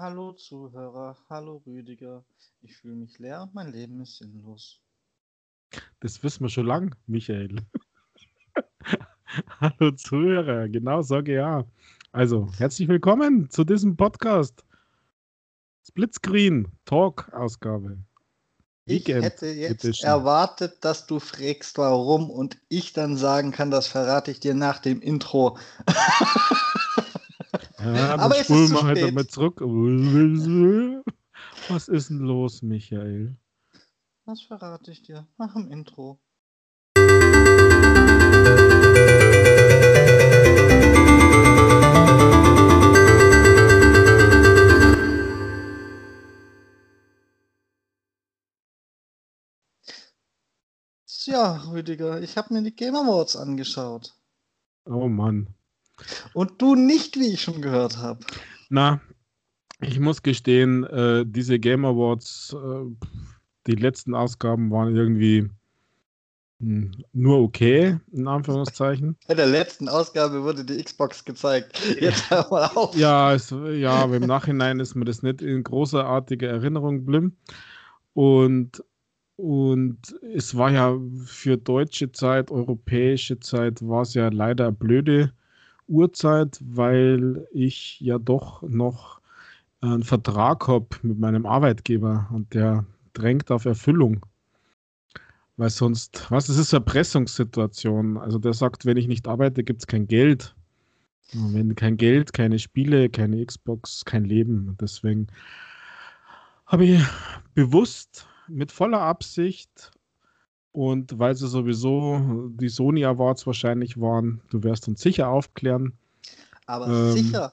Hallo Zuhörer, hallo Rüdiger. Ich fühle mich leer und mein Leben ist sinnlos. Das wissen wir schon lang, Michael. hallo Zuhörer, genau sage ja. Also, herzlich willkommen zu diesem Podcast. Splitscreen Talk Ausgabe. Ich hätte jetzt Edition. erwartet, dass du fragst, warum und ich dann sagen kann, das verrate ich dir nach dem Intro. ja, Aber es ist zu halt spät. Halt zurück. Was ist denn los, Michael? Das verrate ich dir nach dem Intro. Ja, Rüdiger, ich habe mir die Game Awards angeschaut. Oh Mann. Und du nicht, wie ich schon gehört habe. Na, ich muss gestehen, äh, diese Game Awards, äh, die letzten Ausgaben waren irgendwie hm, nur okay, in Anführungszeichen. In der letzten Ausgabe wurde die Xbox gezeigt. Jetzt hör mal auf. Ja, es, ja, aber im Nachhinein ist mir das nicht in großartige Erinnerung geblieben. Und und es war ja für deutsche Zeit, europäische Zeit, war es ja leider blöde Uhrzeit, weil ich ja doch noch einen Vertrag habe mit meinem Arbeitgeber und der drängt auf Erfüllung. Weil sonst, was, es ist eine Erpressungssituation. Also der sagt, wenn ich nicht arbeite, gibt es kein Geld. Und wenn kein Geld, keine Spiele, keine Xbox, kein Leben. deswegen habe ich bewusst mit voller Absicht und weil sie sowieso die Sony Awards wahrscheinlich waren, du wirst uns sicher aufklären. Aber ähm, sicher.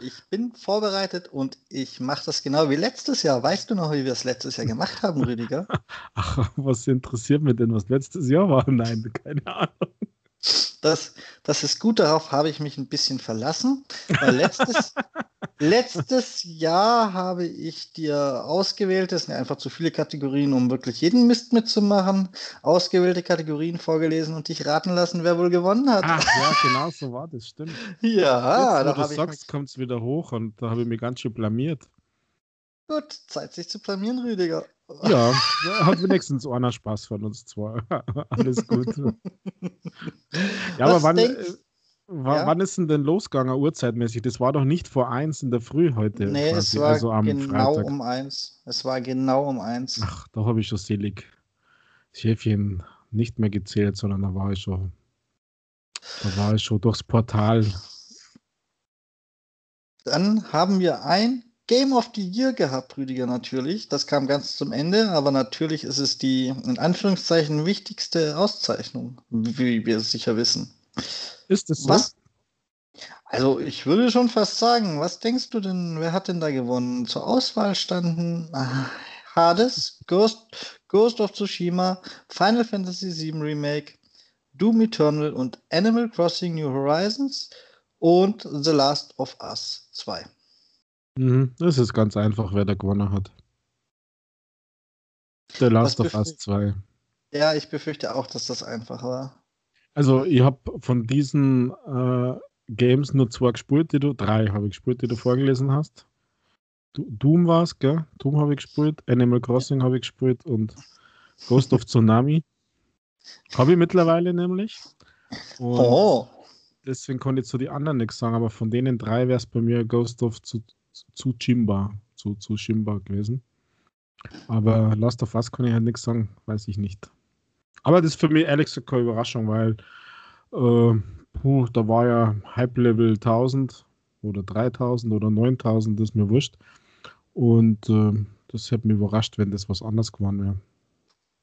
Ich bin vorbereitet und ich mache das genau wie letztes Jahr. Weißt du noch, wie wir es letztes Jahr gemacht haben, Rüdiger? Ach, was interessiert mich denn, was letztes Jahr war? Nein, keine Ahnung. Das, das ist gut, darauf habe ich mich ein bisschen verlassen. Weil letztes, letztes Jahr habe ich dir ausgewählte, es sind einfach zu viele Kategorien, um wirklich jeden Mist mitzumachen, ausgewählte Kategorien vorgelesen und dich raten lassen, wer wohl gewonnen hat. Ach ja, genau so war das, stimmt. Ja, Jetzt, wo da du sagst, kommt es wieder hoch und da habe ich mich ganz schön blamiert. Gut, Zeit sich zu blamieren, Rüdiger. Ja, hat wenigstens einer Spaß von uns zwei. Alles gut. ja, aber wann, äh, ja? wann ist denn denn losgegangen, uhrzeitmäßig? Das war doch nicht vor eins in der Früh heute. Nee, quasi, es war also genau Freitag. um eins. Es war genau um eins. Ach, da habe ich schon selig Schäfchen nicht mehr gezählt, sondern da war ich schon, da war ich schon durchs Portal. Dann haben wir ein Game of the Year gehabt, Rüdiger, natürlich. Das kam ganz zum Ende, aber natürlich ist es die, in Anführungszeichen, wichtigste Auszeichnung, wie wir sicher wissen. Ist es so? Was? Also, ich würde schon fast sagen, was denkst du denn, wer hat denn da gewonnen? Zur Auswahl standen ah, Hades, Ghost, Ghost of Tsushima, Final Fantasy VII Remake, Doom Eternal und Animal Crossing New Horizons und The Last of Us 2. Mhm, das ist ganz einfach, wer da gewonnen hat. The Last of Us 2. Ja, ich befürchte auch, dass das einfach war. Also, ich habe von diesen äh, Games nur zwei gespielt, die du, drei habe ich gespielt, die du vorgelesen hast. Doom war es, gell? Doom habe ich gespielt, Animal Crossing habe ich gespielt und Ghost of Tsunami. Habe ich mittlerweile nämlich. Und oh. Deswegen konnte ich zu den anderen nichts sagen, aber von denen drei wäre es bei mir Ghost of zu Chimba, zu, zu Chimba gewesen. Aber Last of Us kann ich halt nichts sagen, weiß ich nicht. Aber das ist für mich ehrlich gesagt keine Überraschung, weil äh, puh, da war ja Hype-Level 1000 oder 3000 oder 9000, das ist mir wurscht. Und äh, das hätte mich überrascht, wenn das was anderes geworden wäre.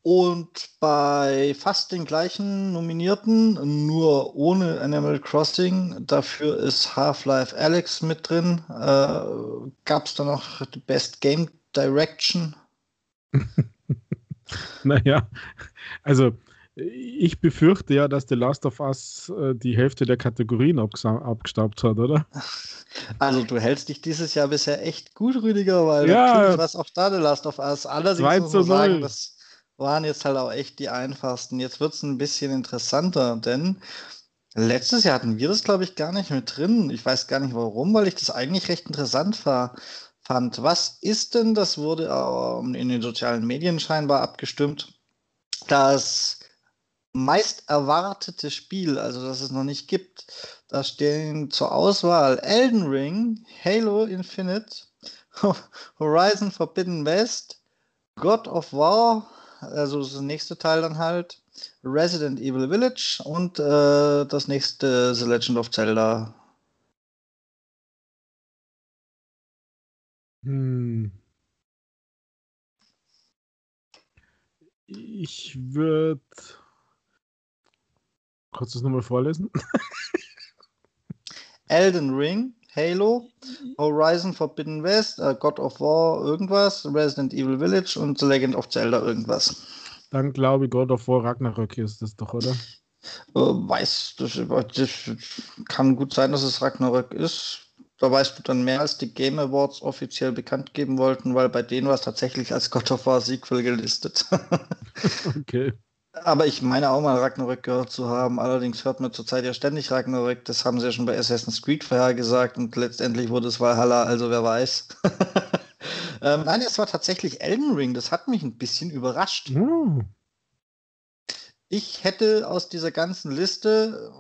Und bei fast den gleichen Nominierten, nur ohne Animal Crossing, dafür ist Half-Life Alex mit drin. Äh, Gab es da noch die Best Game Direction? naja, also ich befürchte ja, dass The Last of Us äh, die Hälfte der Kategorien abgestaubt hat, oder? Also du hältst dich dieses Jahr bisher echt gut, Rüdiger, weil ja, war es auch da The Last of Us. Allerdings muss man sagen, dass waren jetzt halt auch echt die einfachsten. Jetzt wird es ein bisschen interessanter, denn letztes Jahr hatten wir das, glaube ich, gar nicht mit drin. Ich weiß gar nicht warum, weil ich das eigentlich recht interessant war, fand. Was ist denn, das wurde ähm, in den sozialen Medien scheinbar abgestimmt, das meist erwartete Spiel, also das es noch nicht gibt. Da stehen zur Auswahl Elden Ring, Halo Infinite, Horizon Forbidden West, God of War, also das nächste Teil dann halt, Resident Evil Village und äh, das nächste The Legend of Zelda. Hm. Ich würde. Kannst du es nochmal vorlesen? Elden Ring, Halo, Horizon Forbidden West, uh, God of War, irgendwas, Resident Evil Village und The Legend of Zelda, irgendwas. Dann glaube ich, God of War Ragnarök ist das doch, oder? Uh, weiß, das, das kann gut sein, dass es Ragnarök ist. Da weißt du dann mehr, als die Game Awards offiziell bekannt geben wollten, weil bei denen war es tatsächlich als God of War Sequel gelistet. okay. Aber ich meine auch mal Ragnarök gehört zu haben. Allerdings hört man zurzeit ja ständig Ragnarök. Das haben sie ja schon bei Assassin's Creed vorher gesagt und letztendlich wurde es Valhalla, also wer weiß. ähm, nein, es war tatsächlich Elden Ring. Das hat mich ein bisschen überrascht. Oh. Ich hätte aus dieser ganzen Liste,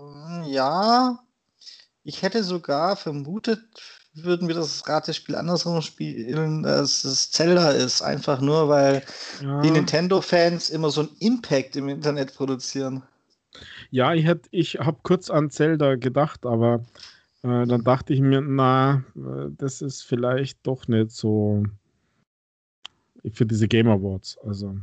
ja, ich hätte sogar vermutet, würden wir das Ratespiel andersrum spielen, dass es Zelda ist. Einfach nur, weil ja. die Nintendo-Fans immer so einen Impact im Internet produzieren. Ja, ich, ich habe kurz an Zelda gedacht, aber äh, dann dachte ich mir, na, äh, das ist vielleicht doch nicht so für diese Game Awards. Also.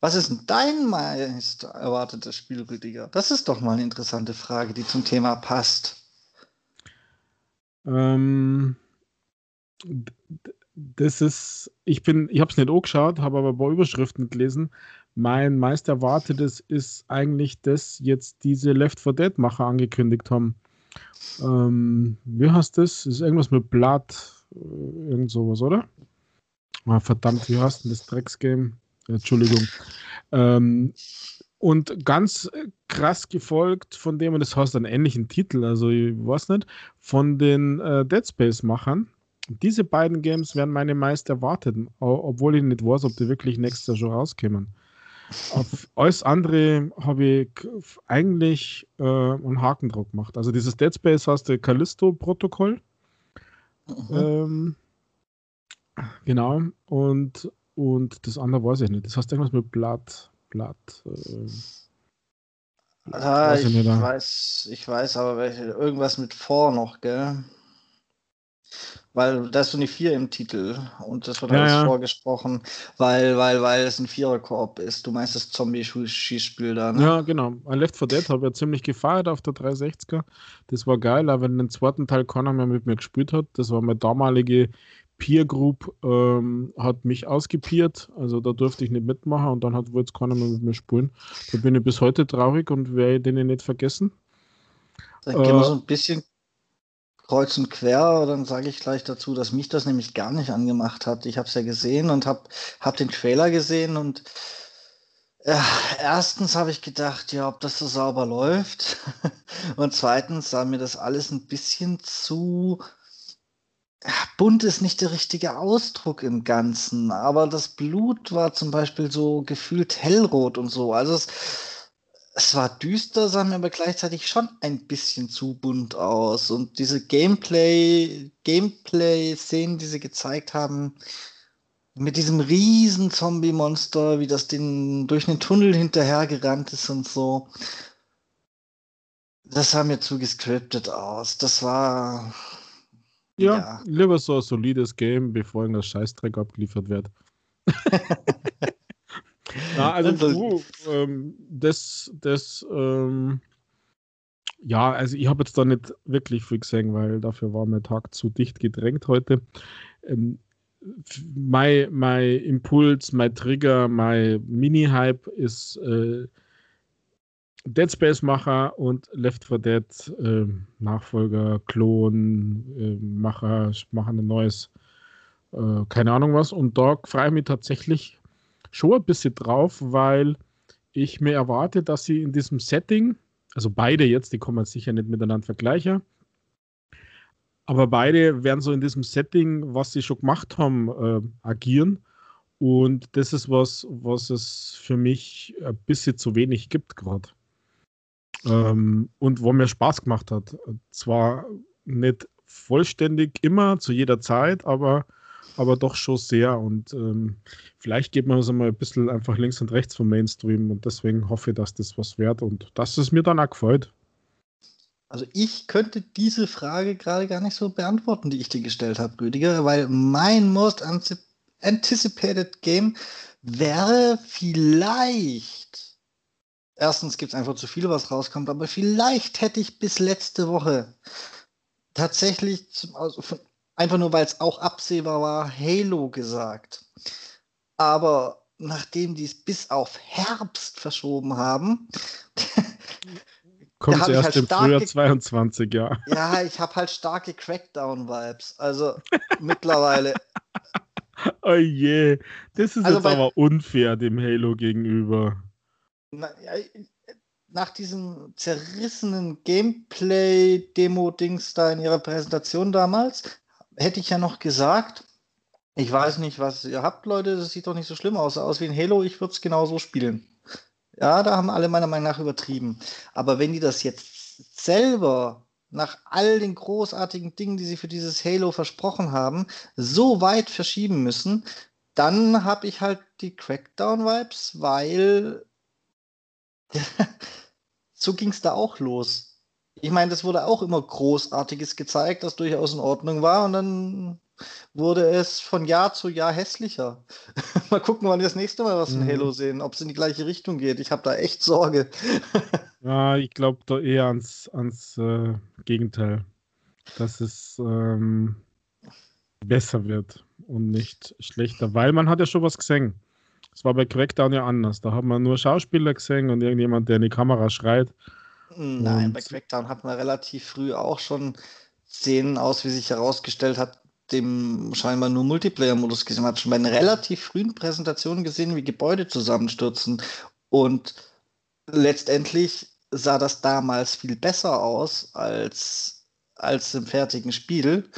Was ist denn dein meist erwartetes Spiel, Rüdiger? Das ist doch mal eine interessante Frage, die zum Thema passt. Ähm, das ist, ich bin, ich habe es nicht angeschaut, habe aber ein paar Überschriften gelesen. Mein meist erwartetes ist eigentlich, dass jetzt diese Left 4 Dead Macher angekündigt haben. Ähm, wie heißt das? Ist irgendwas mit Blatt, äh, irgend sowas, oder? Ah, verdammt, wie heißt denn das Drecksgame? Entschuldigung. Ähm, und ganz krass gefolgt von dem, und das heißt einen ähnlichen Titel, also ich weiß nicht, von den äh, Dead Space-Machern. Diese beiden Games werden meine meist erwarteten, obwohl ich nicht weiß, ob die wirklich nächstes Jahr schon rauskommen. Auf alles andere habe ich eigentlich äh, einen Haken drauf gemacht. Also dieses Dead Space heißt der Callisto-Protokoll. Mhm. Ähm, genau. Und, und das andere weiß ich nicht. Das heißt irgendwas mit Blatt. Blatt. Äh, ah, ich, ich weiß, ich weiß aber welche, irgendwas mit vor noch, gell? Weil da ist so eine 4 im Titel und das wird ja, alles ja. vorgesprochen, weil, weil, weil es ein Vierer-Koop ist. Du meinst das Zombie-Schießspiel da, ne? Ja, genau. Left 4 Dead habe ich ja ziemlich gefeiert auf der 360er. Das war geil, aber wenn den zweiten Teil keiner mehr mit mir gespielt hat, das war meine damalige Peer Group ähm, hat mich ausgepiert, also da durfte ich nicht mitmachen und dann hat wohl jetzt keiner mehr mit mir spielen. Da bin ich bis heute traurig und werde den nicht vergessen. Dann gehen wir äh, so ein bisschen kreuz und quer, dann sage ich gleich dazu, dass mich das nämlich gar nicht angemacht hat. Ich habe es ja gesehen und habe hab den Trailer gesehen und ja, erstens habe ich gedacht, ja, ob das so sauber läuft. und zweitens sah mir das alles ein bisschen zu bunt ist nicht der richtige Ausdruck im Ganzen, aber das Blut war zum Beispiel so gefühlt hellrot und so. Also es, es war düster, sah mir aber gleichzeitig schon ein bisschen zu bunt aus. Und diese Gameplay, Gameplay-Szenen, die sie gezeigt haben, mit diesem riesen Zombie-Monster, wie das den durch den Tunnel hinterhergerannt ist und so. Das sah mir zu gescriptet aus. Das war ja, ja, lieber so ein solides Game, bevor irgendein Scheißdreck abgeliefert wird. ja, also du, ähm, das, das, ähm, ja, also ich habe jetzt da nicht wirklich viel gesehen, weil dafür war mein Tag zu dicht gedrängt heute. Ähm, mein, mein Impuls, mein Trigger, mein Mini-Hype ist äh, Dead Space Macher und Left 4 Dead äh, Nachfolger, Klon, äh, Macher, machen ein neues, äh, keine Ahnung was. Und da freue ich mich tatsächlich schon ein bisschen drauf, weil ich mir erwarte, dass sie in diesem Setting, also beide jetzt, die kommen sicher nicht miteinander vergleichen, aber beide werden so in diesem Setting, was sie schon gemacht haben, äh, agieren. Und das ist was, was es für mich ein bisschen zu wenig gibt gerade. Ähm, und wo mir Spaß gemacht hat. Zwar nicht vollständig immer, zu jeder Zeit, aber, aber doch schon sehr. Und ähm, vielleicht geht man so mal ein bisschen einfach links und rechts vom Mainstream und deswegen hoffe ich, dass das was wert und dass es mir dann auch gefällt. Also ich könnte diese Frage gerade gar nicht so beantworten, die ich dir gestellt habe, Rüdiger, weil mein most anticipated Game wäre vielleicht. Erstens gibt es einfach zu viel, was rauskommt, aber vielleicht hätte ich bis letzte Woche tatsächlich, zum, also von, einfach nur weil es auch absehbar war, Halo gesagt. Aber nachdem die es bis auf Herbst verschoben haben, kommt erst halt im Frühjahr 22, ja. Ja, ich habe halt starke Crackdown-Vibes. Also mittlerweile. Oh je, das ist also jetzt aber unfair dem Halo gegenüber. Nach diesem zerrissenen Gameplay-Demo-Dings da in ihrer Präsentation damals, hätte ich ja noch gesagt, ich weiß nicht, was ihr habt, Leute, das sieht doch nicht so schlimm aus. Aus wie ein Halo, ich würde es genauso spielen. Ja, da haben alle meiner Meinung nach übertrieben. Aber wenn die das jetzt selber nach all den großartigen Dingen, die sie für dieses Halo versprochen haben, so weit verschieben müssen, dann habe ich halt die Crackdown-Vibes, weil so ging es da auch los. Ich meine, das wurde auch immer Großartiges gezeigt, das durchaus in Ordnung war und dann wurde es von Jahr zu Jahr hässlicher. mal gucken, wann wir das nächste Mal was von mhm. Halo sehen, ob es in die gleiche Richtung geht. Ich habe da echt Sorge. ja, ich glaube da eher ans, ans äh, Gegenteil. Dass es ähm, besser wird und nicht schlechter, weil man hat ja schon was gesehen. Es war bei Crackdown ja anders. Da hat man nur Schauspieler gesehen und irgendjemand, der in die Kamera schreit. Nein, und bei Crackdown hat man relativ früh auch schon Szenen aus, wie sich herausgestellt hat, dem scheinbar nur Multiplayer-Modus gesehen. Man hat schon bei einer relativ frühen Präsentation gesehen, wie Gebäude zusammenstürzen. Und letztendlich sah das damals viel besser aus als, als im fertigen Spiel.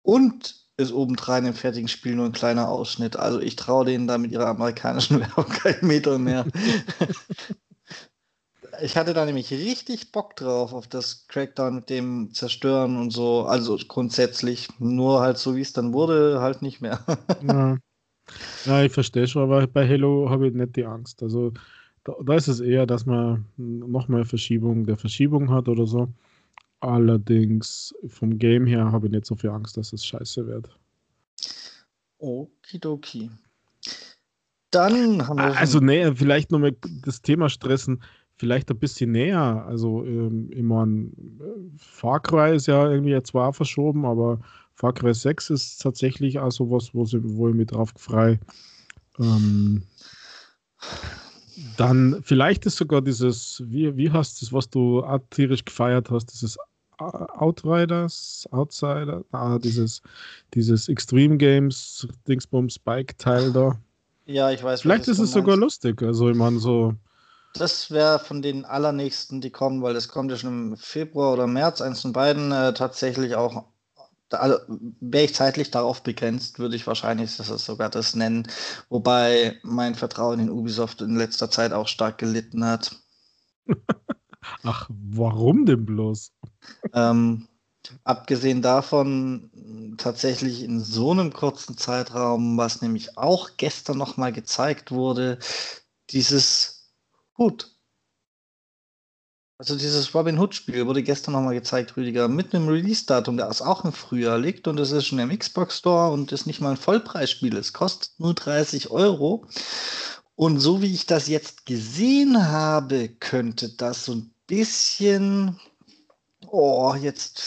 Und ist obendrein im fertigen Spiel nur ein kleiner Ausschnitt. Also ich traue denen da mit ihrer amerikanischen Werbung keinen Meter mehr. ich hatte da nämlich richtig Bock drauf, auf das Crackdown mit dem Zerstören und so. Also grundsätzlich, nur halt so wie es dann wurde, halt nicht mehr. ja. ja, ich verstehe schon, aber bei Halo habe ich nicht die Angst. Also da, da ist es eher, dass man nochmal Verschiebung der Verschiebung hat oder so. Allerdings vom Game her habe ich nicht so viel Angst, dass es scheiße wird. Okidoki. Dann haben wir. Also, nee, vielleicht nochmal das Thema stressen vielleicht ein bisschen näher. Also, ähm, ich meine, Far Cry ist ja irgendwie zwar verschoben, aber Far Cry 6 ist tatsächlich auch sowas, wo, sie, wo ich mich drauf frei. Ähm, dann vielleicht ist sogar dieses, wie, wie heißt das, was du tierisch gefeiert hast, dieses Outriders, Outsider, ah, dieses, dieses Extreme Games Dingsbums Bike Teil da. Ja, ich weiß. Vielleicht ist es sogar lustig. Also ich meine so, das wäre von den allernächsten, die kommen, weil das kommt ja schon im Februar oder März, eins von beiden, äh, tatsächlich auch. Also wäre ich zeitlich darauf begrenzt, würde ich wahrscheinlich das sogar das nennen. Wobei mein Vertrauen in Ubisoft in letzter Zeit auch stark gelitten hat. Ach, warum denn bloß? Ähm, abgesehen davon, tatsächlich in so einem kurzen Zeitraum, was nämlich auch gestern nochmal gezeigt wurde, dieses Gut. Also dieses Robin Hood-Spiel wurde gestern nochmal gezeigt, Rüdiger, mit einem Release-Datum, das auch im Frühjahr liegt und es ist schon im Xbox Store und ist nicht mal ein Vollpreisspiel. Es kostet nur 30 Euro. Und so wie ich das jetzt gesehen habe, könnte das so ein bisschen. Oh, jetzt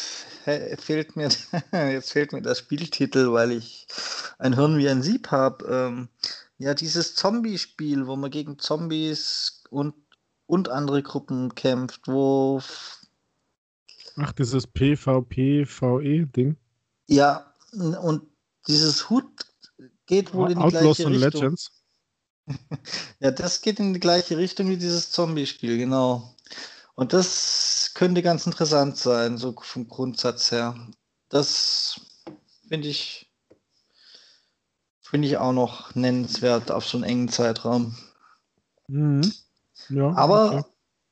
fehlt mir, jetzt fehlt mir der Spieltitel, weil ich ein Hirn wie ein Sieb habe. Ähm, ja, dieses Zombie-Spiel, wo man gegen Zombies und, und andere Gruppen kämpft, wo. Ach, dieses PvP-VE-Ding? Ja, und dieses Hut geht wohl in die Outlaws gleiche Richtung. Legends. ja, das geht in die gleiche Richtung wie dieses Zombie-Spiel, genau. Und das könnte ganz interessant sein, so vom Grundsatz her. Das finde ich, finde ich auch noch nennenswert auf so einen engen Zeitraum. Mhm. Ja, Aber okay.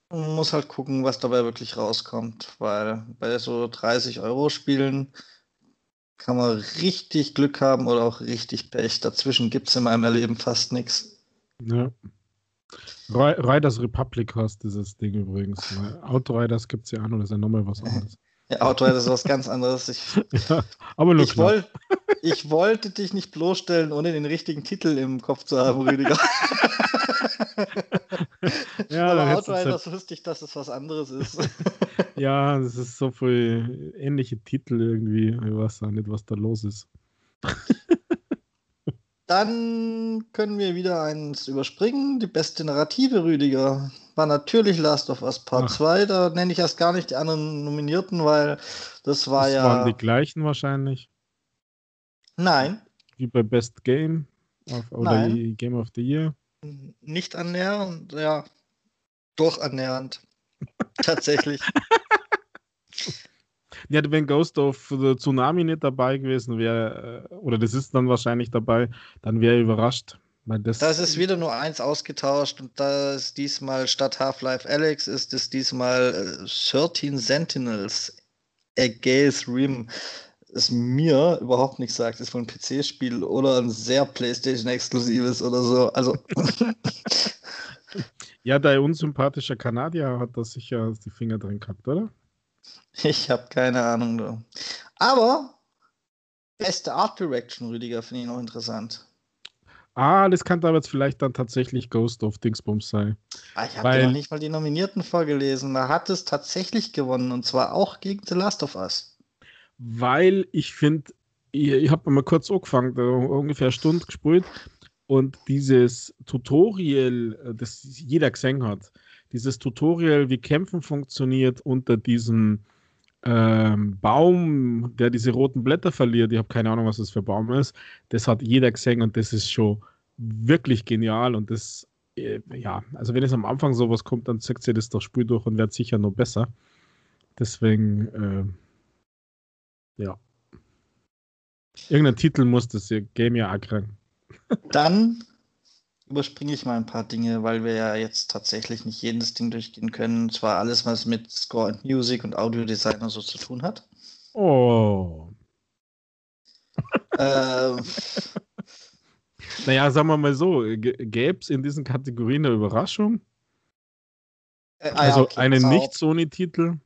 man muss halt gucken, was dabei wirklich rauskommt, weil bei so 30 Euro Spielen kann man richtig Glück haben oder auch richtig Pech. Dazwischen gibt es in meinem Erleben fast nichts. Ja. Ri- Riders Republic heißt dieses Ding übrigens. Outriders gibt es ja auch noch, das ist ja nochmal was anderes. Ja, Outrider ist was ganz anderes. Ich, Ja, aber nur ich, woll, ich wollte dich nicht bloßstellen, ohne den richtigen Titel im Kopf zu haben, Rüdiger. Ja, Aber Outriders wusste ich, dass es was anderes ist. Ja, es ist so viel ähnliche Titel irgendwie. Ich weiß auch nicht, was da los ist. Dann können wir wieder eins überspringen. Die beste Narrative, Rüdiger, war natürlich Last of Us Part Ach. 2. Da nenne ich erst gar nicht die anderen Nominierten, weil das war das ja. waren die gleichen wahrscheinlich, Nein, wie bei Best Game of, oder Nein. Game of the Year. nicht annähernd. Ja, doch annähernd. Tatsächlich. Ja, wenn Ghost of the Tsunami nicht dabei gewesen wäre, äh, oder das ist dann wahrscheinlich dabei, dann wäre ich überrascht. Das, Da ist es wieder nur eins ausgetauscht und da ist diesmal statt Half-Life Alex ist es diesmal äh, 13 Sentinels Against Rim. Das mir überhaupt nichts sagt, ist wohl ein PC-Spiel oder ein sehr PlayStation-exklusives oder so. Also, Ja, der unsympathische Kanadier hat da sicher die Finger drin gehabt, oder? Ich habe keine Ahnung. Du. Aber beste Art Direction, Rüdiger, finde ich noch interessant. Ah, das kann aber jetzt vielleicht dann tatsächlich Ghost of Dingsbums sein. Ah, ich habe noch nicht mal die Nominierten vorgelesen. Da hat es tatsächlich gewonnen und zwar auch gegen The Last of Us. Weil ich finde, ich, ich habe mal kurz angefangen, da ungefähr eine Stunde gespielt und dieses Tutorial, äh, das jeder gesehen hat, dieses Tutorial, wie Kämpfen funktioniert unter diesem ähm, Baum, der diese roten Blätter verliert, ich habe keine Ahnung, was das für ein Baum ist, das hat jeder gesehen und das ist schon wirklich genial und das, äh, ja, also wenn es am Anfang sowas kommt, dann zückt sie das doch Spiel durch und wird sicher noch besser. Deswegen, äh, ja. Irgendein Titel muss das Game ja auch kriegen. Dann überspringe ich mal ein paar Dinge, weil wir ja jetzt tatsächlich nicht jedes Ding durchgehen können. Und zwar alles, was mit Score and Music und Audiodesign und so zu tun hat. Oh. ähm, Naja, sagen wir mal so, gäbe es in diesen Kategorien eine Überraschung? äh, ah ja, Also okay, einen. Nicht-Sony-Titel?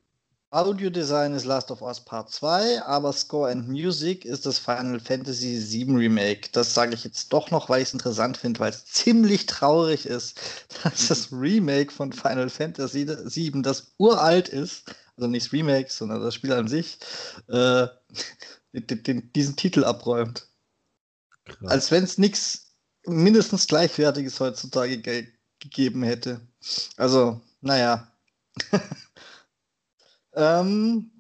Audiodesign ist Last of Us Part 2, aber Score and Music ist das Final Fantasy VII Remake. Das sage ich jetzt doch noch, weil ich es interessant finde, weil es ziemlich traurig ist, dass das Remake von Final Fantasy VII, das uralt ist, also nicht das Remake, sondern das Spiel an sich, äh, den, den, diesen Titel abräumt. Krass. Als wenn es nichts mindestens gleichwertiges heutzutage ge gegeben hätte. Also, naja. ähm,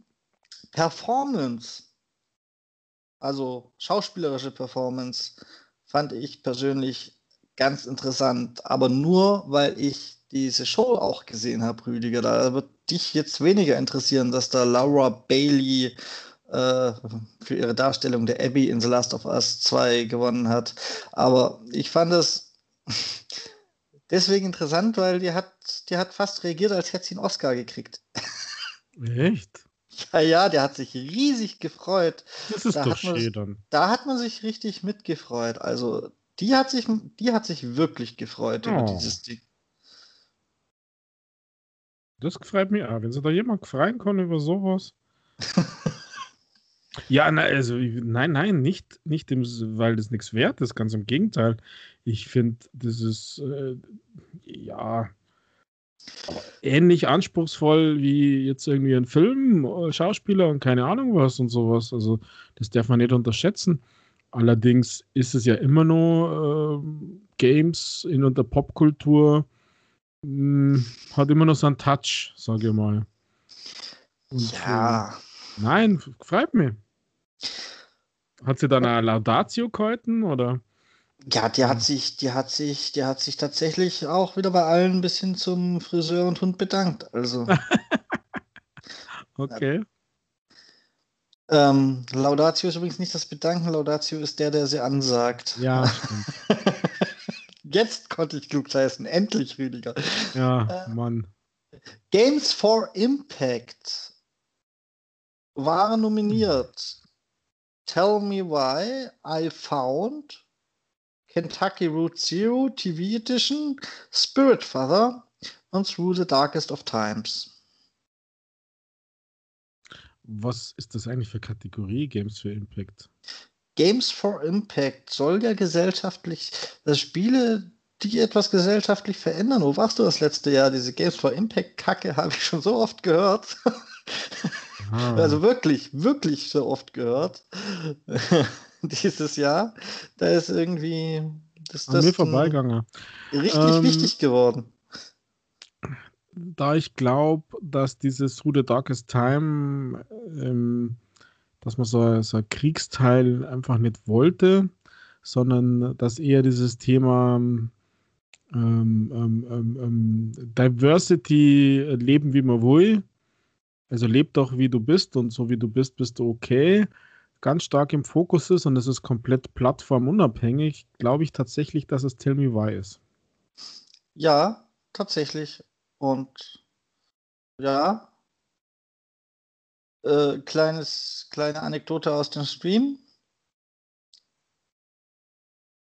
Performance, also schauspielerische Performance, fand ich persönlich ganz interessant, aber nur, weil ich diese Show auch gesehen habe, Rüdiger. Da wird dich jetzt weniger interessieren, dass da Laura Bailey äh, für ihre Darstellung der Abby in The Last of Us 2 gewonnen hat. Aber ich fand es deswegen interessant, weil die hat, die hat fast reagiert, als hätte sie einen Oscar gekriegt. Echt? Ja, ja, der hat sich riesig gefreut. Das ist Da doch schön dann. Da hat man sich richtig mitgefreut. Also, die hat sich, die hat sich wirklich gefreut über Oh. dieses Ding. Das freut mich auch. Wenn sich da jemand freuen kann über sowas. ja, na, also, nein, nein, nicht, nicht im, weil das nichts wert ist, ganz im Gegenteil. Ich finde, das ist, äh, ja, ähnlich anspruchsvoll wie jetzt irgendwie ein Film, äh, Schauspieler und keine Ahnung was und sowas. Also, das darf man nicht unterschätzen. Allerdings ist es ja immer nur ähm, Games in der Popkultur mh, hat immer noch so einen Touch, sage ich mal. Und, Ja, äh, nein, freut mich. Hat sie dann eine Laudatio gehalten oder? Ja, die hat sich, die hat sich, die hat sich tatsächlich auch wieder bei allen bis hin zum Friseur und Hund bedankt. Also, Okay. Ähm, Laudatio ist übrigens nicht das Bedanken, Laudatio ist der, der sie ansagt. Ja. Jetzt konnte ich klug heißen, endlich, Rüdiger. Ja, äh, Mann. Games for Impact waren nominiert. Tell Me Why I Found, Kentucky Route Zero TV Edition, Spirit Father und Through the Darkest of Times. Was ist das eigentlich für Kategorie Games for Impact? Games for Impact soll ja gesellschaftlich, das Spiele, die etwas gesellschaftlich verändern. Wo warst du das letzte Jahr? Diese Games for Impact Kacke habe ich schon so oft gehört. Ah. Also wirklich, wirklich so oft gehört. Dieses Jahr. Da ist irgendwie. Das, das mir vorbeigegangen. Richtig ähm, wichtig geworden da ich glaube, dass dieses Through the Darkest Time, ähm, dass man so, so ein Kriegsteil einfach nicht wollte, sondern dass eher dieses Thema ähm, ähm, ähm, ähm Diversity leben, wie man will, also leb doch, wie du bist und so wie du bist, bist du okay, ganz stark im Fokus ist und es ist komplett plattformunabhängig, glaube ich tatsächlich, dass es Tell Me Why ist. Ja, tatsächlich. Und ja, äh, kleines, kleine Anekdote aus dem Stream.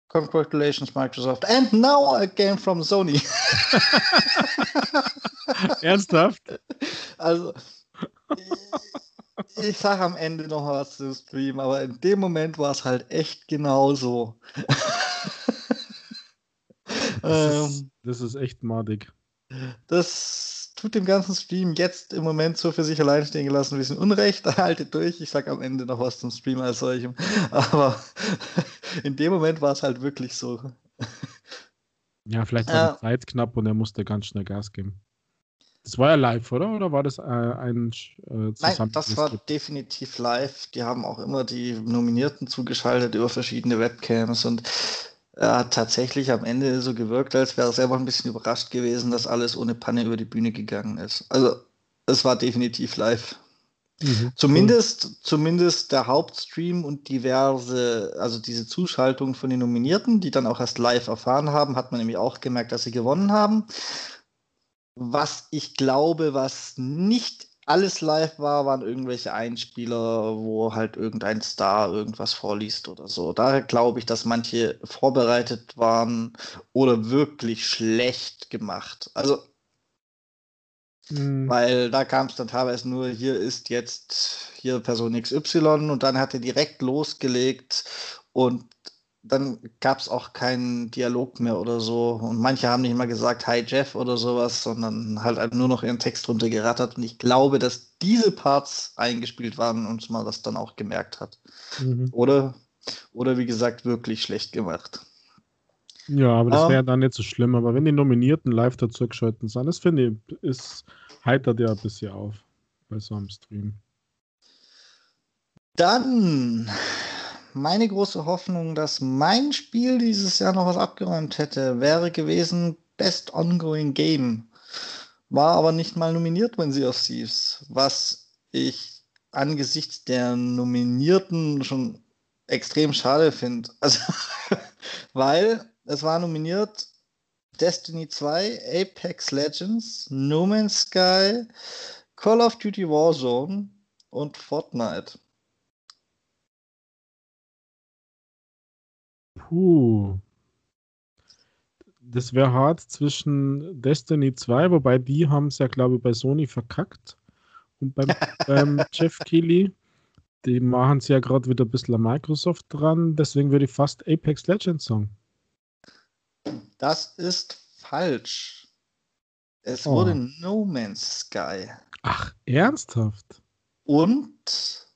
Congratulations, Microsoft. And now a game from Sony. Ernsthaft? Also, ich, sage am Ende noch was zum Stream, aber in dem Moment war es halt echt genauso. das, ist, ähm. das ist echt madig. Das tut dem ganzen Stream jetzt im Moment so für sich allein stehen gelassen, ein bisschen Unrecht. Haltet durch, ich sage am Ende noch was zum Stream als solchem. Aber in dem Moment war es halt wirklich so. Ja, vielleicht war ja. die Zeit knapp und er musste ganz schnell Gas geben. Das war ja live, oder? Oder war das äh, ein äh, Nein, das war definitiv live. Die haben auch immer die Nominierten zugeschaltet über verschiedene Webcams und er hat tatsächlich am Ende so gewirkt, als wäre er selber ein bisschen überrascht gewesen, dass alles ohne Panne über die Bühne gegangen ist. Also es war definitiv live. Mhm. Zumindest, zumindest der Hauptstream und diverse, also diese Zuschaltung von den Nominierten, die dann auch erst live erfahren haben, hat man nämlich auch gemerkt, dass sie gewonnen haben. Was ich glaube, was nicht alles live war, waren irgendwelche Einspieler, wo halt irgendein Star irgendwas vorliest oder so. Da glaube ich, dass manche vorbereitet waren oder wirklich schlecht gemacht. Also, mhm. weil da kam es dann teilweise nur, hier ist jetzt hier Person XY und dann hat er direkt losgelegt und dann gab es auch keinen Dialog mehr oder so. Und manche haben nicht mal gesagt, hi Jeff oder sowas, sondern halt nur noch ihren Text runtergerattert. Und ich glaube, dass diese Parts eingespielt waren und man das dann auch gemerkt hat. Mhm. Oder, oder wie gesagt, wirklich schlecht gemacht. Ja, aber das wäre dann nicht so schlimm. Aber wenn die Nominierten live dazu geschalten sind, das finde ich, ist, heitert ja ein bisschen auf bei so einem Stream. Dann meine große Hoffnung, dass mein Spiel dieses Jahr noch was abgeräumt hätte, wäre gewesen Best Ongoing Game. War aber nicht mal nominiert bei Sea of Thieves, was ich angesichts der Nominierten schon extrem schade finde. Also, weil es war nominiert Destiny 2, Apex Legends, No Man's Sky, Call of Duty Warzone und Fortnite. Puh. Das wäre hart zwischen Destiny 2, wobei die haben es ja, glaube ich, bei Sony verkackt. Und beim, beim Jeff Keighley, die machen es ja gerade wieder ein bisschen an Microsoft dran. Deswegen würde ich fast Apex Legends sagen. Das ist falsch. Es oh. wurde No Man's Sky. Ach, ernsthaft? Und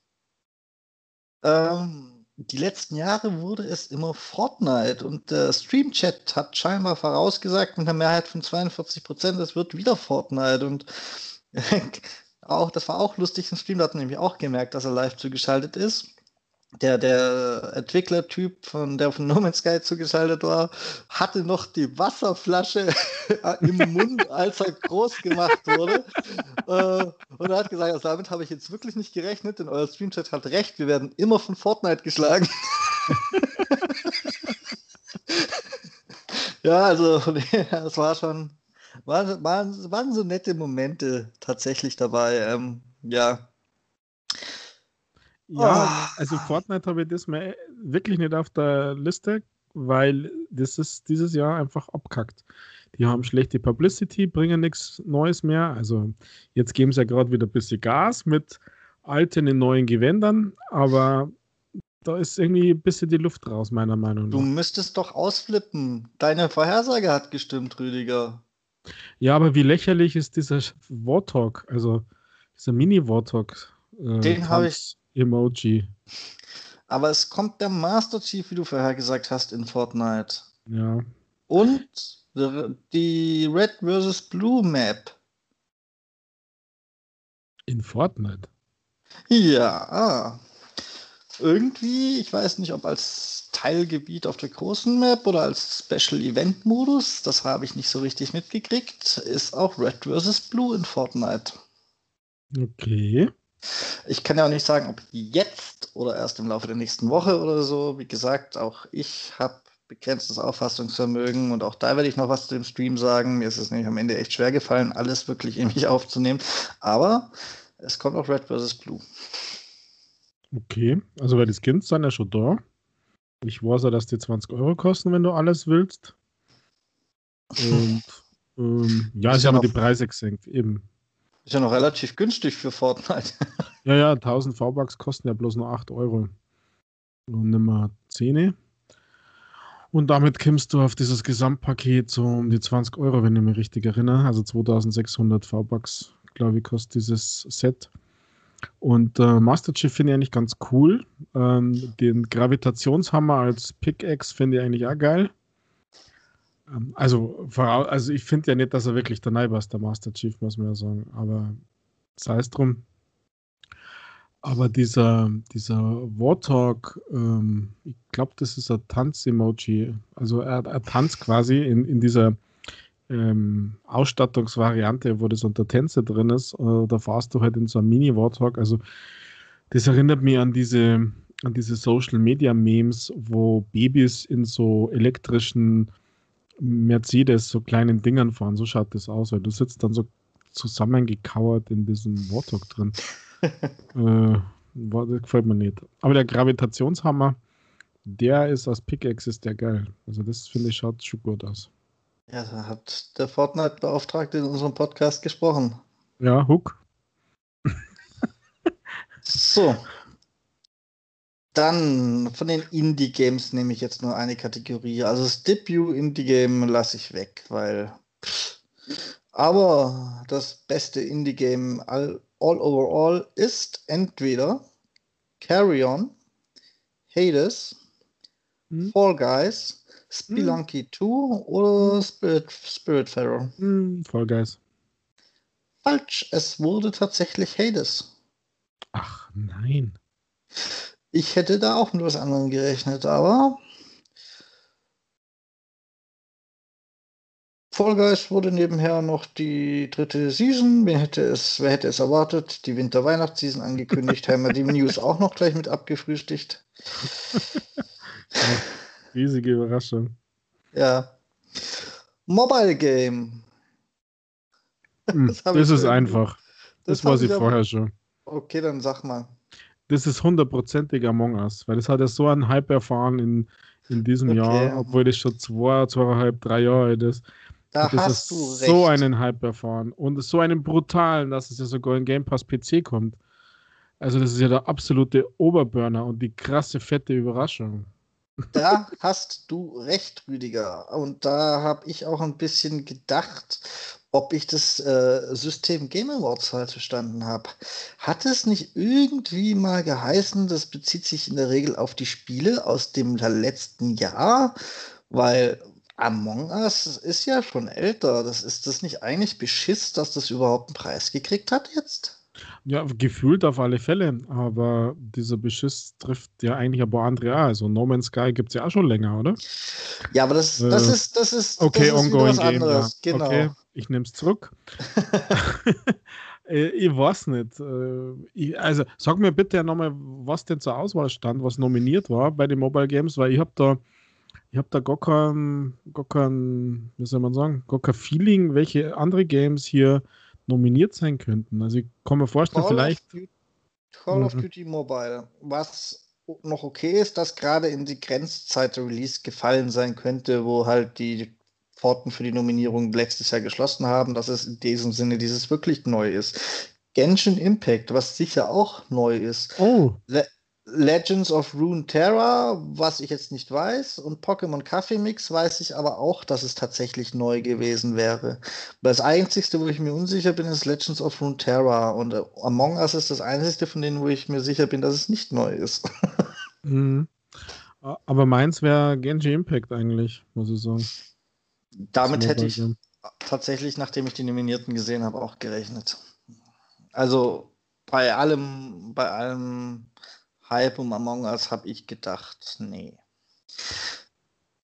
ähm, die letzten Jahre wurde es immer Fortnite und der Stream-Chat hat scheinbar vorausgesagt mit einer Mehrheit von 42 Prozent, es wird wieder Fortnite und auch, das war auch lustig im Stream, hat nämlich auch gemerkt, dass er live zugeschaltet ist. Der, der Entwicklertyp, von der von No Man's Sky zugeschaltet war, hatte noch die Wasserflasche im Mund, als er groß gemacht wurde. Äh, und er hat gesagt, also damit habe ich jetzt wirklich nicht gerechnet, denn euer Streamchat hat recht, wir werden immer von Fortnite geschlagen. ja, also es war schon, waren, waren, waren so nette Momente tatsächlich dabei. Ähm, ja, ja, oh. also Fortnite habe ich das mal wirklich nicht auf der Liste, weil das ist dieses Jahr einfach abkackt. Die haben schlechte Publicity, bringen nichts Neues mehr. Also jetzt geben sie ja gerade wieder ein bisschen Gas mit alten in neuen Gewändern, aber da ist irgendwie ein bisschen die Luft raus, meiner Meinung nach. Du müsstest doch ausflippen. Deine Vorhersage hat gestimmt, Rüdiger. Ja, aber wie lächerlich ist dieser Warthog, also dieser Mini-Warthog? Äh, Den habe ich Emoji. Aber es kommt der Master Chief, wie du vorher gesagt hast, in Fortnite. Ja. Und die Red vs. Blue Map. In Fortnite? Ja. Irgendwie, ich weiß nicht, ob als Teilgebiet auf der großen Map oder als Special Event Modus, das habe ich nicht so richtig mitgekriegt, ist auch Red vs. Blue in Fortnite. Okay. Ich kann ja auch nicht sagen, ob jetzt oder erst im Laufe der nächsten Woche oder so. Wie gesagt, auch ich habe begrenztes Auffassungsvermögen und auch da werde ich noch was zu dem Stream sagen. Mir ist es nämlich am Ende echt schwer gefallen, alles wirklich in mich aufzunehmen. Aber es kommt auch Red vs. Blue. Okay, also weil die Skins sind ja schon da. Ich weiß ja, dass die 20 Euro kosten, wenn du alles willst. Und ähm, ja, ja noch die Preise gesenkt, eben. Ist ja noch relativ günstig für Fortnite. ja, ja, 1000 V-Bucks kosten ja bloß nur 8 Euro. Und nimm mal 10. Und damit kommst du auf dieses Gesamtpaket so um die 20 Euro, wenn ich mich richtig erinnere. Also 2600 V-Bucks, glaube ich, kostet dieses Set. Und äh, Master Chief finde ich eigentlich ganz cool. Ähm, den Gravitationshammer als Pickaxe finde ich eigentlich auch geil. Ähm, also, also ich finde ja nicht, dass er wirklich der Neibas, der Master Chief, muss man ja sagen. Aber sei es drum. Aber dieser, dieser Warthog, ähm, ich glaube, das ist ein Tanz-Emoji. Also er, er, tanzt quasi in, in dieser ähm, Ausstattungsvariante, wo das unter Tänze drin ist. Äh, da fahrst du halt in so einem Mini-Warthog. Also das erinnert mich an diese, an diese Social-Media-Memes, wo Babys in so elektrischen Mercedes so kleinen Dingern fahren. So schaut das aus, weil du sitzt dann so zusammengekauert in diesem Warthog drin. äh, das gefällt mir nicht. Aber der Gravitationshammer, der ist als Pickaxe ist der geil. Also das finde ich schaut schon gut aus. Ja, da hat der Fortnite-Beauftragte in unserem Podcast gesprochen. Ja, Hook. so, dann von den Indie-Games nehme ich jetzt nur eine Kategorie. Also das Debut Indie-Game lasse ich weg, weil. Pff. Aber das beste Indie-Game all, all overall ist entweder Carry On, Hades, hm? Fall Guys, Spelunky hm? 2 oder Spirit, Spiritfarer. Hm, Fall Guys. Falsch, es wurde tatsächlich Hades. Ach nein. Ich hätte da auch mit was anderem gerechnet, aber Fall Guys wurde nebenher noch die dritte Season. Wer hätte es, wer hätte es erwartet? Die Winter-Weihnachtsseason angekündigt, haben wir die News auch noch gleich mit abgefrühstückt. Riesige Überraschung. Ja. Mobile Game. Hm, das, das ist einfach. Das, das war sie vorher schon. Okay, dann sag mal das ist hundertprozentig Among Us, weil das hat ja so einen Hype erfahren in, in diesem okay. Jahr, obwohl das schon zwei, zweieinhalb, drei Jahre alt ist. Da das hast du recht. so einen Hype erfahren und so einen brutalen, dass es ja sogar in Game Pass PC kommt. Also das ist ja der absolute Oberburner und die krasse fette Überraschung. Da hast du recht, Rüdiger. Und da habe ich auch ein bisschen gedacht, ob ich das äh, System Game Awards halt verstanden habe. Hat es nicht irgendwie mal geheißen, das bezieht sich in der Regel auf die Spiele aus dem letzten Jahr? Weil Among Us ist ja schon älter. Das ist das nicht eigentlich beschiss, dass das überhaupt einen Preis gekriegt hat jetzt? Ja, gefühlt auf alle Fälle, aber dieser Beschiss trifft ja eigentlich ein paar andere auch. Also No Man's Sky gibt es ja auch schon länger, oder? Ja, aber das, das, äh, ist, das ist, okay, das ist ongoing. Game, ja. Genau. Okay, ich nehme es zurück. Äh, ich weiß nicht. Äh, ich, also sag mir bitte nochmal, was denn zur Auswahl stand, was nominiert war bei den Mobile Games, weil ich habe da ich habe da gar kein, gar kein, wie soll man sagen, gar kein Feeling, welche andere Games hier nominiert sein könnten. Also ich kann mir vorstellen, Call vielleicht. Of Duty, Call of mhm. Duty Mobile, was noch okay ist, dass gerade in die Grenzzeit der Release gefallen sein könnte, wo halt die Pforten für die Nominierung letztes Jahr geschlossen haben, dass es in diesem Sinne dieses wirklich neu ist. Genshin Impact, was sicher auch neu ist. Oh. Le Legends of Runeterra, was ich jetzt nicht weiß, und Pokémon Kaffee Mix weiß ich aber auch, dass es tatsächlich neu gewesen wäre. Das einzigste, wo ich mir unsicher bin, ist Legends of Runeterra und äh, Among Us ist das einzigste von denen, wo ich mir sicher bin, dass es nicht neu ist. mhm. Aber meins wäre Genji Impact eigentlich, muss ich sagen. Damit hätte ich tatsächlich, nachdem ich die Nominierten gesehen habe, auch gerechnet. Also bei allem, bei allem Hype um Among Us habe ich gedacht, nee.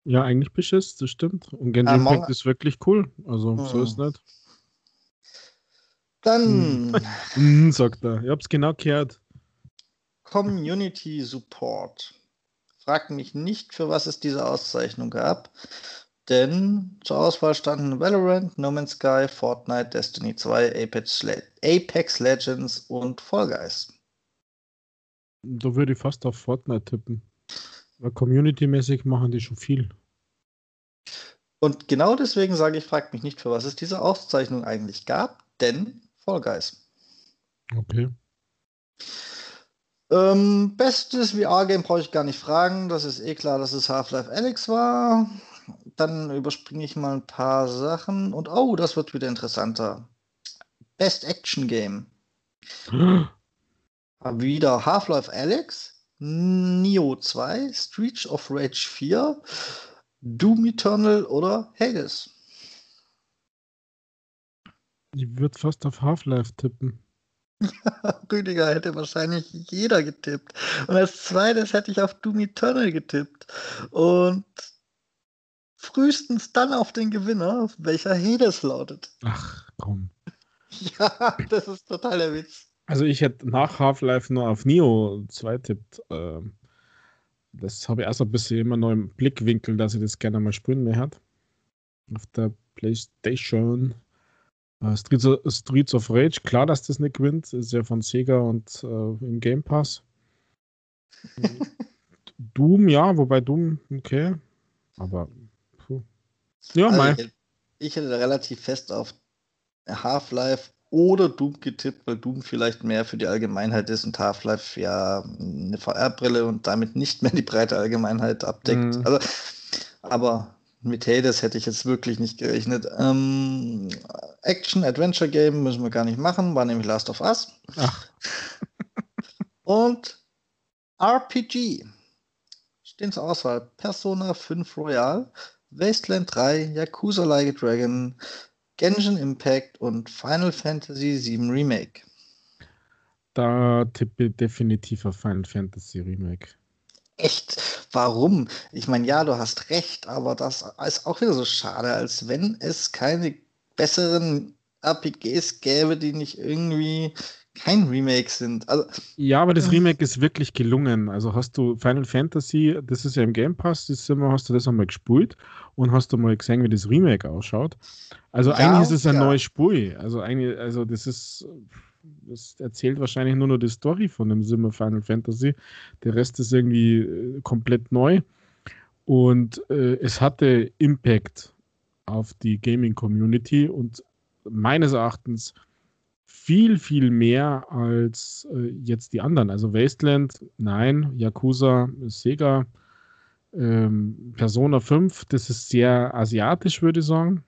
Ja, eigentlich beschiss, das stimmt. Und Genshin Among Impact ist wirklich cool. Also, hm. so ist nicht. Dann. Hm, sagt er. Ich hab's genau gehört. Community Support. Fragt mich nicht, für was es diese Auszeichnung gab. Denn zur Auswahl standen Valorant, No Man's Sky, Fortnite, Destiny 2, Apex, Le Apex Legends und Fall Guys. Da würde ich fast auf Fortnite tippen. Weil community-mäßig machen die schon viel. Und genau deswegen sage ich, fragt mich nicht, für was es diese Auszeichnung eigentlich gab, denn Fall Guys. Okay. Ähm, bestes VR-Game brauche ich gar nicht fragen. Das ist eh klar, dass es Half-Life Alex war. Dann überspringe ich mal ein paar Sachen. Und oh, das wird wieder interessanter. Best Action Game. wieder Half-Life Alex, Neo 2, Streets of Rage 4, Doom Eternal oder Hades. Ich würde fast auf Half-Life tippen. Rüdiger hätte wahrscheinlich jeder getippt. Und als zweites hätte ich auf Doom Eternal getippt. Und frühestens dann auf den Gewinner, welcher Hades lautet. Ach, komm. Ja, das ist total der Witz. Also ich hätte nach Half-Life nur auf Neo 2 tippt. Äh, das habe ich erst ein bisschen immer noch im Blickwinkel, dass ich das gerne mal spielen mehr hat. Auf der Playstation. Äh, Streets, of, Streets, of, Rage, klar, dass das nicht gewinnt. Ist ja von Sega und äh, im Game Pass. Doom, ja, wobei Doom, okay. Aber puh. Ja, also mein. Ich, ich hätte relativ fest auf Half-Life oder Doom getippt, weil Doom vielleicht mehr für die Allgemeinheit ist und Half-Life ja eine VR-Brille und damit nicht mehr die breite Allgemeinheit abdeckt. Mhm. Also, aber mit Hades hätte ich jetzt wirklich nicht gerechnet. Ähm, Action-Adventure-Game müssen wir gar nicht machen, war nämlich Last of Us. Ach. und RPG stehen zur Auswahl Persona 5 Royal, Wasteland 3, Yakuza Like a Dragon, Genshin Impact und Final Fantasy VII Remake. Da tippe definitiv auf Final Fantasy Remake. Echt? Warum? Ich meine, ja, du hast recht, aber das ist auch wieder so schade, als wenn es keine besseren RPGs gäbe, die nicht irgendwie kein Remake sind. Also, ja, aber das Remake ist wirklich gelungen. Also hast du Final Fantasy, das ist ja im Game Pass, das immer, hast du das einmal gespielt und hast du mal gesehen, wie das Remake ausschaut. Also ja, eigentlich ist es ein ja. neues Spiel. Also eigentlich, also das ist, das erzählt wahrscheinlich nur noch die Story von dem Simmer Final Fantasy. Der Rest ist irgendwie äh, komplett neu. Und äh, es hatte Impact auf die Gaming-Community und meines Erachtens viel, viel mehr als äh, jetzt die anderen. Also Wasteland, nein, Yakuza, Sega, ähm, Persona 5, das ist sehr asiatisch, würde ich sagen.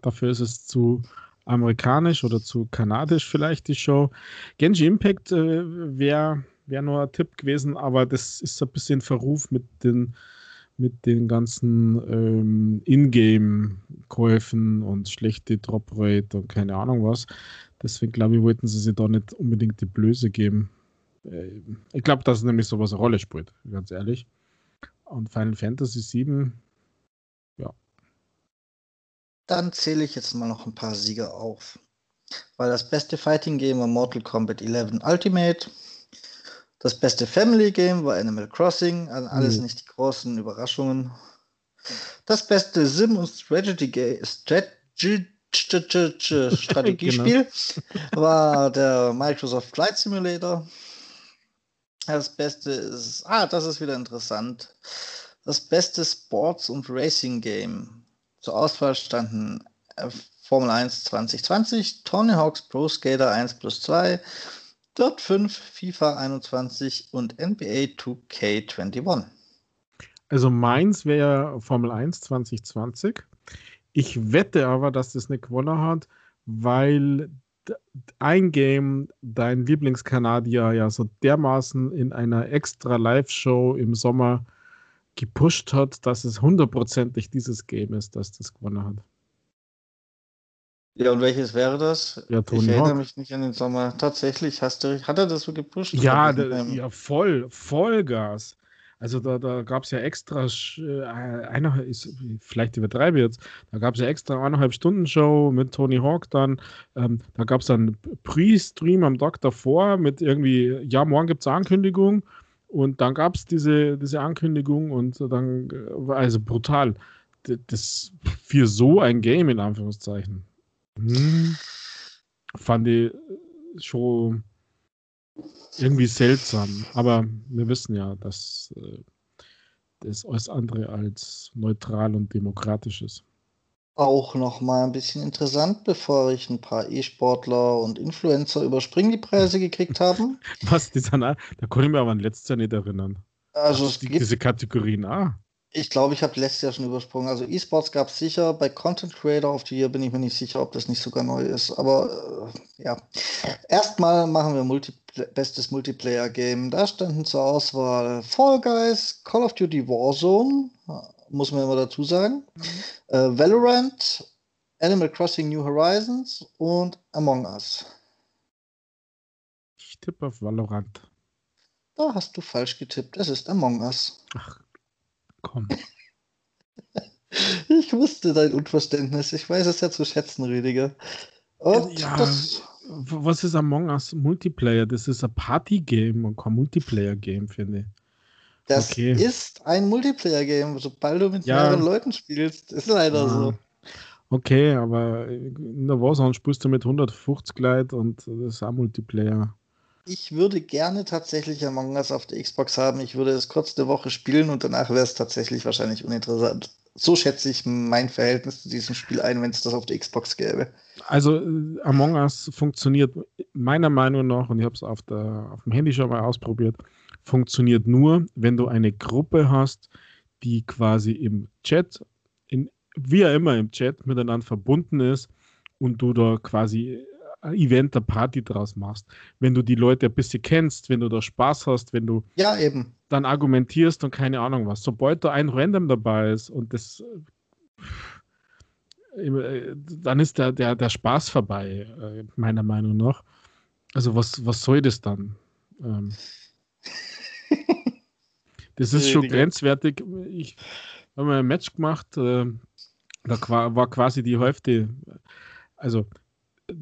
Dafür ist es zu amerikanisch oder zu kanadisch vielleicht die Show. Genji Impact äh, wäre wär nur ein Tipp gewesen, aber das ist ein bisschen Verruf mit den mit den ganzen ähm, Ingame-Käufen und schlechte Drop-Rate und keine Ahnung was Deswegen glaube ich, wollten sie sich da nicht unbedingt die Blöße geben. Äh, ich glaube, dass nämlich sowas eine Rolle spielt, ganz ehrlich. Und Final Fantasy VII, ja. Dann zähle ich jetzt mal noch ein paar Sieger auf. Weil das beste Fighting Game war Mortal Kombat 11 Ultimate. Das beste Family Game war Animal Crossing. Also alles mhm. nicht die großen Überraschungen. Das beste Sim- und Strategy, Strategy Strategiespiel genau. war der Microsoft Flight Simulator. Das Beste ist, ah, das ist wieder interessant. Das beste Sports- und Racing-Game. Zur Auswahl standen äh, Formel 1 2020, Tony Hawk's Pro Skater 1 plus 2, Dirt 5, FIFA 21 und NBA 2K21. Also meins wäre Formel 1 2020. Ich wette aber, dass das nicht gewonnen hat, weil ein Game dein Lieblingskanadier ja so dermaßen in einer extra Live-Show im Sommer gepusht hat, dass es hundertprozentig dieses Game ist, das das gewonnen hat. Ja, und welches wäre das? Ja, Tony ich erinnere Hawk. mich nicht an den Sommer. Tatsächlich, hast du, hat er das so gepusht? Ja, da, ja voll, Vollgas. Also da, da gab es ja extra, äh, eine, ist, vielleicht übertreibe ich jetzt, da gab es ja extra eineinhalb Stunden Show mit Tony Hawk dann. Ähm, da gab es dann Pre-Stream am Tag davor mit irgendwie, ja, morgen gibt es Ankündigung. Und dann gab es diese, diese Ankündigung und dann, war also brutal. Das für so ein Game in Anführungszeichen. Hm, fand ich schon irgendwie seltsam. Aber wir wissen ja, dass äh, das alles andere als neutral und demokratisch ist. Auch noch mal ein bisschen interessant, bevor ich ein paar E-Sportler und Influencer überspringen, die Preise gekriegt haben. Was, die sind, da konnte ich mir aber letztes Jahr nicht erinnern. Also es die, gibt, diese Kategorien A. Ich glaube, ich habe letztes Jahr schon übersprungen. Also E-Sports gab es sicher. Bei Content Creator of the Year bin ich mir nicht sicher, ob das nicht sogar neu ist. Aber äh, ja. Erstmal machen wir Multi bestes Multiplayer-Game. Da standen zur Auswahl Fall Guys, Call of Duty Warzone, muss man immer dazu sagen, mhm. äh, Valorant, Animal Crossing New Horizons und Among Us. Ich tippe auf Valorant. Da hast du falsch getippt. Es ist Among Us. Ach, Komm. Ich wusste dein Unverständnis. Ich weiß es ja zu schätzen, Rüdiger. Und ja, das... was ist Among Us Multiplayer? Das ist ein Party-Game und kein Multiplayer-Game, finde ich. Das okay. ist ein Multiplayer-Game, sobald du mit ja. mehreren Leuten spielst. Ist leider ja. so. Okay, aber in der Warzone spielst du mit 150 Leuten und das ist auch Multiplayer ich würde gerne tatsächlich Among Us auf der Xbox haben. Ich würde es kurz eine Woche spielen und danach wäre es tatsächlich wahrscheinlich uninteressant. So schätze ich mein Verhältnis zu diesem Spiel ein, wenn es das auf der Xbox gäbe. Also äh, Among Us funktioniert meiner Meinung nach, und ich habe es auf, auf dem Handy schon mal ausprobiert, funktioniert nur, wenn du eine Gruppe hast, die quasi im Chat, in, wie er immer im Chat miteinander verbunden ist und du da quasi Event, eine Party draus machst. Wenn du die Leute ein bisschen kennst, wenn du da Spaß hast, wenn du ja, eben. dann argumentierst und keine Ahnung was. Sobald da ein Random dabei ist und das äh, dann ist der, der, der Spaß vorbei, äh, meiner Meinung nach. Also was, was soll das dann? Ähm, das ist schon grenzwertig. Ich habe mal ein Match gemacht, äh, da war quasi die Hälfte, also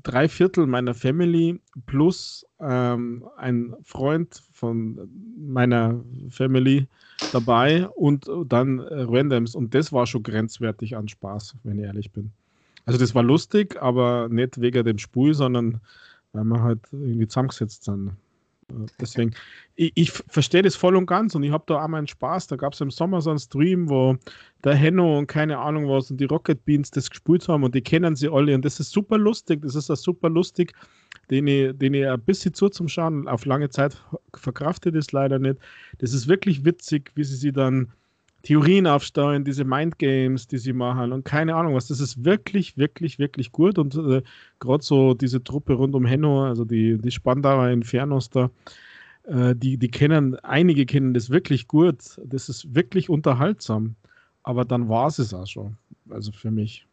drei Viertel meiner Family plus ähm, ein Freund von meiner Family dabei und dann äh, Randoms. Und das war schon grenzwertig an Spaß, wenn ich ehrlich bin. Also das war lustig, aber nicht wegen dem Spiel, sondern weil wir halt irgendwie zusammengesetzt sind. Deswegen, ich, ich verstehe das voll und ganz und ich habe da auch meinen Spaß. Da gab es im Sommer so einen Stream, wo der Henno und keine Ahnung was und die Rocket Beans das gespielt haben und die kennen sie alle und das ist super lustig. Das ist auch super lustig, den ich, den ich ein bisschen zu zum Schauen auf lange Zeit verkraftet ist leider nicht. Das ist wirklich witzig, wie sie sie dann Theorien aufsteuern, diese Mindgames, die sie machen und keine Ahnung was. Das ist wirklich, wirklich, wirklich gut und äh, gerade so diese Truppe rund um Henno, also die, die Spandauer Infernos da, äh, die, die kennen, einige kennen das wirklich gut. Das ist wirklich unterhaltsam. Aber dann war es es auch schon. Also für mich.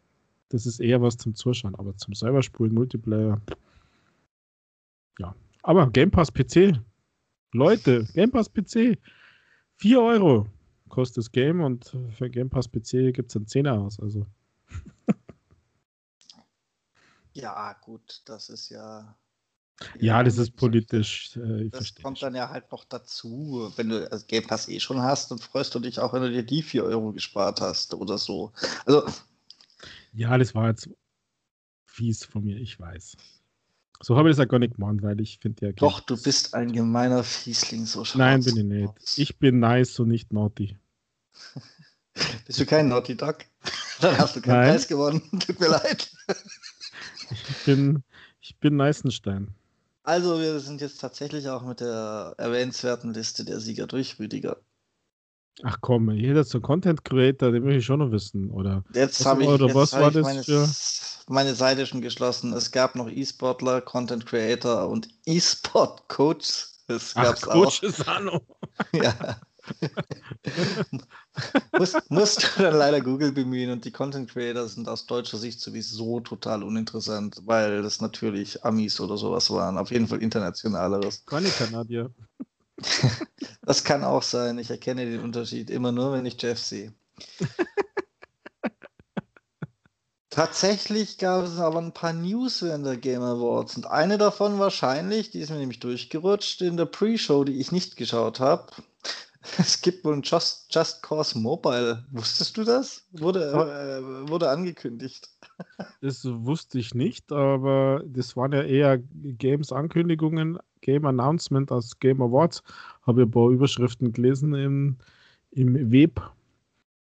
Das ist eher was zum Zuschauen, aber zum selber Multiplayer. ja. Aber Game Pass PC. Leute, Game Pass PC. 4 Euro kostet das Game und für Game Pass PC gibt es einen 10er aus. Also. ja, gut, das ist ja. Ja, das ist politisch. Äh, das kommt dann ja halt noch dazu. Wenn du das Game Pass eh schon hast, dann freust du dich auch, wenn du dir die 4 Euro gespart hast oder so. Also. Ja, das war jetzt fies von mir, ich weiß. So habe ich das ja gar nicht gemacht, weil ich finde ja. Doch, du bist ein gemeiner Fiesling, so schwarz. Nein, bin ich nicht. Ich bin nice und nicht naughty. bist du kein Naughty Dog? Dann hast du keinen Nein. Preis gewonnen. Tut mir leid. ich bin, ich bin Neißenstein. Also, wir sind jetzt tatsächlich auch mit der erwähnenswerten Liste der Sieger durch, Rüdiger. Ach komm, jeder so Content Creator, den will ich schon noch wissen, oder? Jetzt habe ich, oder jetzt was war das meine, für? meine Seite schon geschlossen. Es gab noch E-Sportler, Content Creator und E-Sport Coach. Das gab's Ach, Coach auch. ist Anno. ja. musst, musst du dann leider Google bemühen und die Content Creator sind aus deutscher Sicht sowieso total uninteressant, weil das natürlich Amis oder sowas waren. Auf jeden Fall internationaleres. Keine Kanadier. Das kann auch sein. Ich erkenne den Unterschied immer nur, wenn ich Jeff sehe. Tatsächlich gab es aber ein paar News während der Game Awards und eine davon wahrscheinlich, die ist mir nämlich durchgerutscht in der Pre-Show, die ich nicht geschaut habe. Es gibt wohl ein Just, Just Cause Mobile. Wusstest du das? Wurde, äh, wurde angekündigt. Das wusste ich nicht, aber das waren ja eher Games-Ankündigungen, Game-Announcement als Game Awards. Habe ich ein paar Überschriften gelesen im, im Web.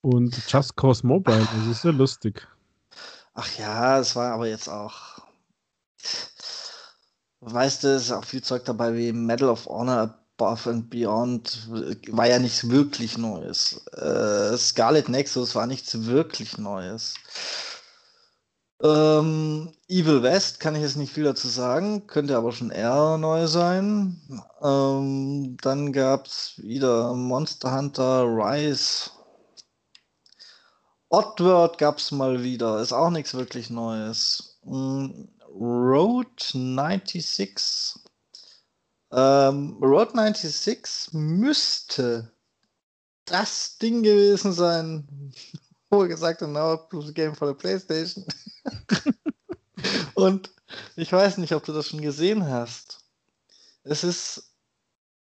Und Just Cause Mobile, das ist ja lustig. Ach ja, es war aber jetzt auch. Weißt du, es ist auch viel Zeug dabei wie Medal of Honor Above and Beyond war ja nichts wirklich Neues. Äh, Scarlet Nexus war nichts wirklich Neues. Ähm, Evil West kann ich jetzt nicht viel dazu sagen, könnte aber schon eher neu sein. Ähm, dann gab es wieder Monster Hunter Rise. Oddworld gab es mal wieder, ist auch nichts wirklich Neues. Mm, Road 96 ähm, Road 96 müsste das Ding gewesen sein, wo gesagt hat, now plus Game for the Playstation. Und ich weiß nicht, ob du das schon gesehen hast. Es ist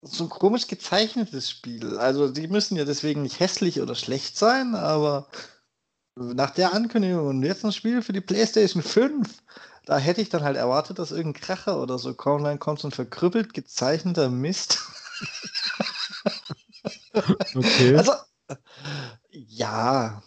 so ein komisch gezeichnetes Spiel. Also die müssen ja deswegen nicht hässlich oder schlecht sein, aber nach der Ankündigung und jetzt ein Spiel für die PlayStation 5 da hätte ich dann halt erwartet, dass irgendein Kracher oder so kommt, dann kommt so ein verkrüppelt gezeichneter Mist. okay. Also, ja,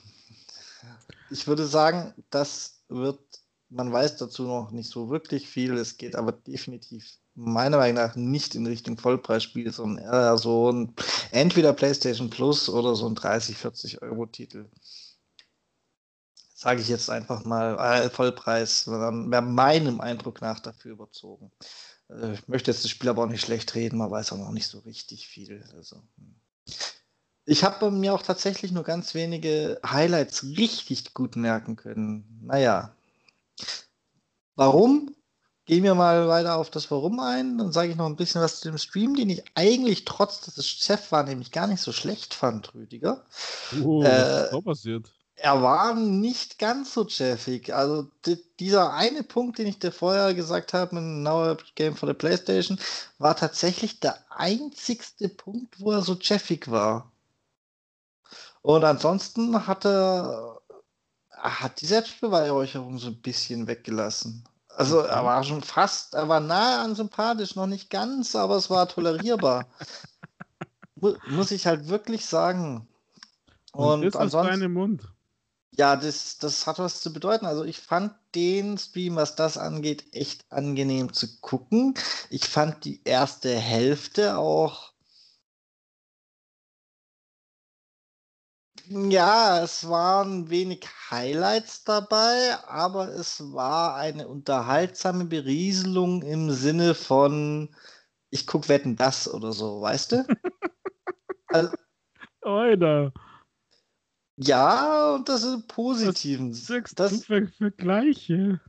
ich würde sagen, das wird, man weiß dazu noch nicht so wirklich viel, es geht aber definitiv meiner Meinung nach nicht in Richtung Vollpreisspiel, sondern eher so ein entweder PlayStation Plus oder so ein 30, 40 Euro Titel sage ich jetzt einfach mal, äh, Vollpreis, wäre meinem Eindruck nach dafür überzogen. Äh, ich möchte jetzt das Spiel aber auch nicht schlecht reden, man weiß auch noch nicht so richtig viel. Also, hm. Ich habe mir auch tatsächlich nur ganz wenige Highlights richtig gut merken können. Naja. Warum? Gehen wir mal weiter auf das Warum ein. Dann sage ich noch ein bisschen was zu dem Stream, den ich eigentlich trotz, dass es Chef war, nämlich gar nicht so schlecht fand, Rüdiger. Oh, äh, was ist da passiert? er war nicht ganz so cheffig. Also dieser eine Punkt, den ich dir vorher gesagt habe, ein Now Game for the PlayStation, war tatsächlich der einzigste Punkt, wo er so cheffig war. Und ansonsten hat er, hat die Selbstbeweihräucherung so ein bisschen weggelassen. Also er war schon fast, er war nahe an sympathisch, noch nicht ganz, aber es war tolerierbar. Muss ich halt wirklich sagen. Und, Und ansonsten. Mund. Ja, das, das hat was zu bedeuten. Also ich fand den Stream, was das angeht, echt angenehm zu gucken. Ich fand die erste Hälfte auch. Ja, es waren wenig Highlights dabei, aber es war eine unterhaltsame Berieselung im Sinne von, ich guck Wetten das oder so, weißt du? also, Alter. Ja, und das ist positiven. Das, du für Vergleiche?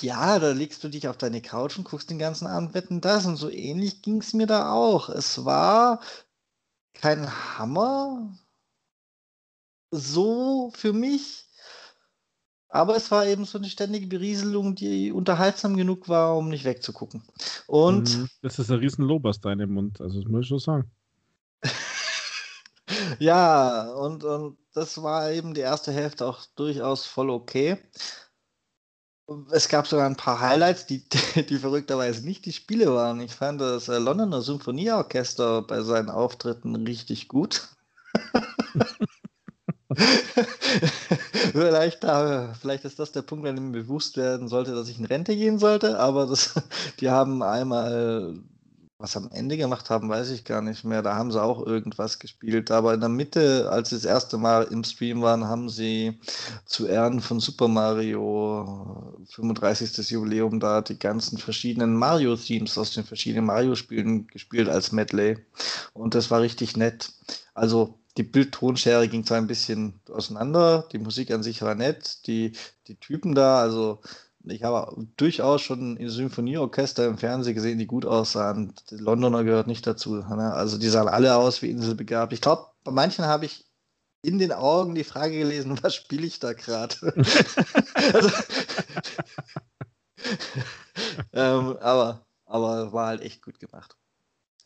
Ja, da legst du dich auf deine Couch und guckst den ganzen Abend Wetten das. Und so ähnlich ging es mir da auch. Es war kein Hammer so für mich. Aber es war eben so eine ständige Berieselung, die unterhaltsam genug war, um nicht wegzugucken. Und. Mhm, das ist ein riesen Lob aus deinem Mund, also das muss ich schon sagen. ja, und, und das war eben die erste Hälfte auch durchaus voll okay. Es gab sogar ein paar Highlights, die, die verrückterweise nicht die Spiele waren. Ich fand das äh, Londoner Symphonieorchester bei seinen Auftritten richtig gut. vielleicht, vielleicht ist das der Punkt, wenn mir bewusst werden sollte, dass ich in Rente gehen sollte, aber das, die haben einmal was am Ende gemacht haben, weiß ich gar nicht mehr. Da haben sie auch irgendwas gespielt. Aber in der Mitte, als sie das erste Mal im Stream waren, haben sie zu Ehren von Super Mario 35. Jubiläum da die ganzen verschiedenen Mario-Themes aus den verschiedenen Mario-Spielen gespielt als Medley. Und das war richtig nett. Also die Bildtonschere ging zwar ein bisschen auseinander, die Musik an sich war nett, die, die Typen da, also ich habe durchaus schon Symphonieorchester im Fernsehen gesehen, die gut aussahen. Die Londoner gehört nicht dazu. Ne? Also die sahen alle aus wie Inselbegabt. Ich glaube, bei manchen habe ich in den Augen die Frage gelesen, was spiele ich da gerade? also, ähm, aber, aber war halt echt gut gemacht.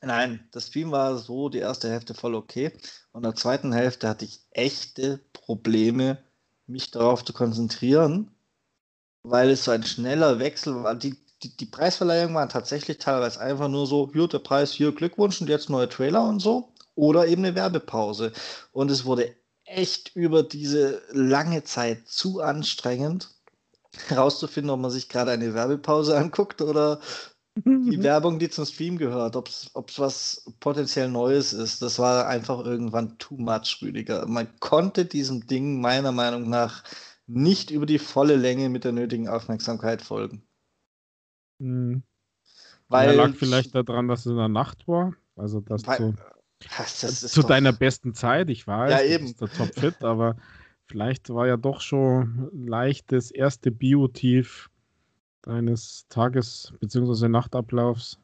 Nein, das Stream war so die erste Hälfte voll okay. Und in der zweiten Hälfte hatte ich echte Probleme, mich darauf zu konzentrieren weil es so ein schneller Wechsel war. Die, die, die Preisverleihung war tatsächlich teilweise einfach nur so, hier der Preis, hier Glückwunsch und jetzt neue Trailer und so. Oder eben eine Werbepause. Und es wurde echt über diese lange Zeit zu anstrengend, herauszufinden, ob man sich gerade eine Werbepause anguckt oder die Werbung, die zum Stream gehört, ob es was potenziell Neues ist. Das war einfach irgendwann too much, Rüdiger. Man konnte diesem Ding meiner Meinung nach nicht über die volle Länge mit der nötigen Aufmerksamkeit folgen. Mhm. Weil ja, lag vielleicht daran, dass es in der Nacht war. Also dass weil, du das, das zu doch, deiner besten Zeit, ich weiß, ja, eben. der Topfit, aber vielleicht war ja doch schon leicht das erste Biotief deines Tages- bzw. Nachtablaufs.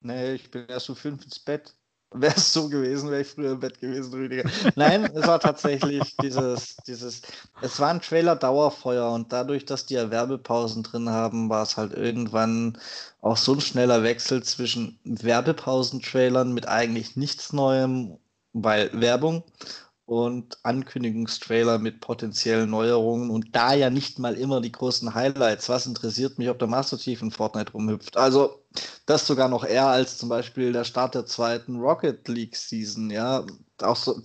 Nee, ich bin erst um fünf ins Bett. Wäre es so gewesen, wäre ich früher im Bett gewesen, Rüdiger. Nein, es war tatsächlich dieses, dieses, es war ein Trailer-Dauerfeuer und dadurch, dass die ja Werbepausen drin haben, war es halt irgendwann auch so ein schneller Wechsel zwischen Werbepausen-Trailern mit eigentlich nichts Neuem, weil Werbung und Ankündigungstrailer mit potenziellen Neuerungen und da ja nicht mal immer die großen Highlights. Was interessiert mich, ob der Master Chief in Fortnite rumhüpft? Also das sogar noch eher als zum Beispiel der Start der zweiten Rocket League Season. Ja, auch so,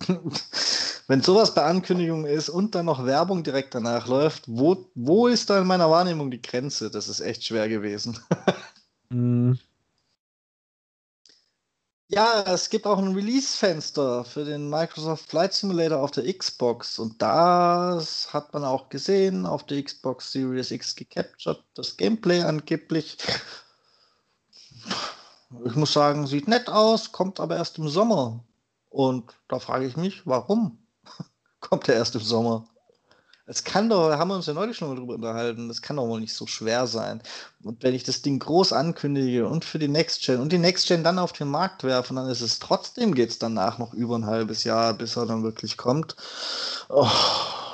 wenn sowas bei Ankündigungen ist und dann noch Werbung direkt danach läuft, wo, wo ist da in meiner Wahrnehmung die Grenze? Das ist echt schwer gewesen. mm. Ja, es gibt auch ein Release-Fenster für den Microsoft Flight Simulator auf der Xbox und das hat man auch gesehen auf der Xbox Series X gecaptured, das Gameplay angeblich. Ich muss sagen, sieht nett aus, kommt aber erst im Sommer. Und da frage ich mich, warum kommt er erst im Sommer? Es kann doch, haben wir uns ja neulich schon mal drüber unterhalten, das kann doch wohl nicht so schwer sein. Und wenn ich das Ding groß ankündige und für die Next Gen und die Next Gen dann auf den Markt werfen, dann ist es trotzdem, geht es danach noch über ein halbes Jahr, bis er dann wirklich kommt. Oh,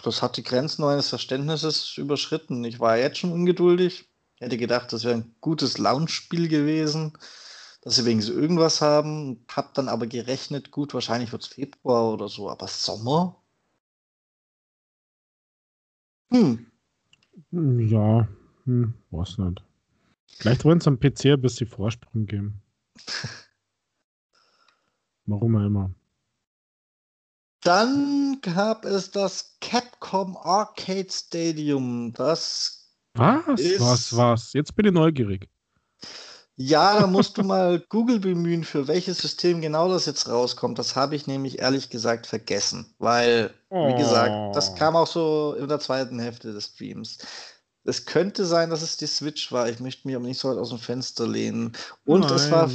das hat die Grenzen meines Verständnisses überschritten. Ich war jetzt schon ungeduldig. Hätte gedacht, das wäre ein gutes Launch-Spiel gewesen, dass sie wegen so irgendwas haben. Hab dann aber gerechnet, gut, wahrscheinlich wird es Februar oder so, aber Sommer? Hm. Ja, hm, weiß nicht. Vielleicht wollen sie am PC ein bisschen Vorsprung geben. Warum auch immer. Dann gab es das Capcom Arcade Stadium. Das was? Ist... Was? Was? Jetzt bin ich neugierig. Ja, da musst du mal Google bemühen, für welches System genau das jetzt rauskommt. Das habe ich nämlich ehrlich gesagt vergessen, weil, wie gesagt, das oh. kam auch so in der zweiten Hälfte des Streams. Es könnte sein, dass es die Switch war. Ich möchte mich aber nicht so weit aus dem Fenster lehnen. Und es war,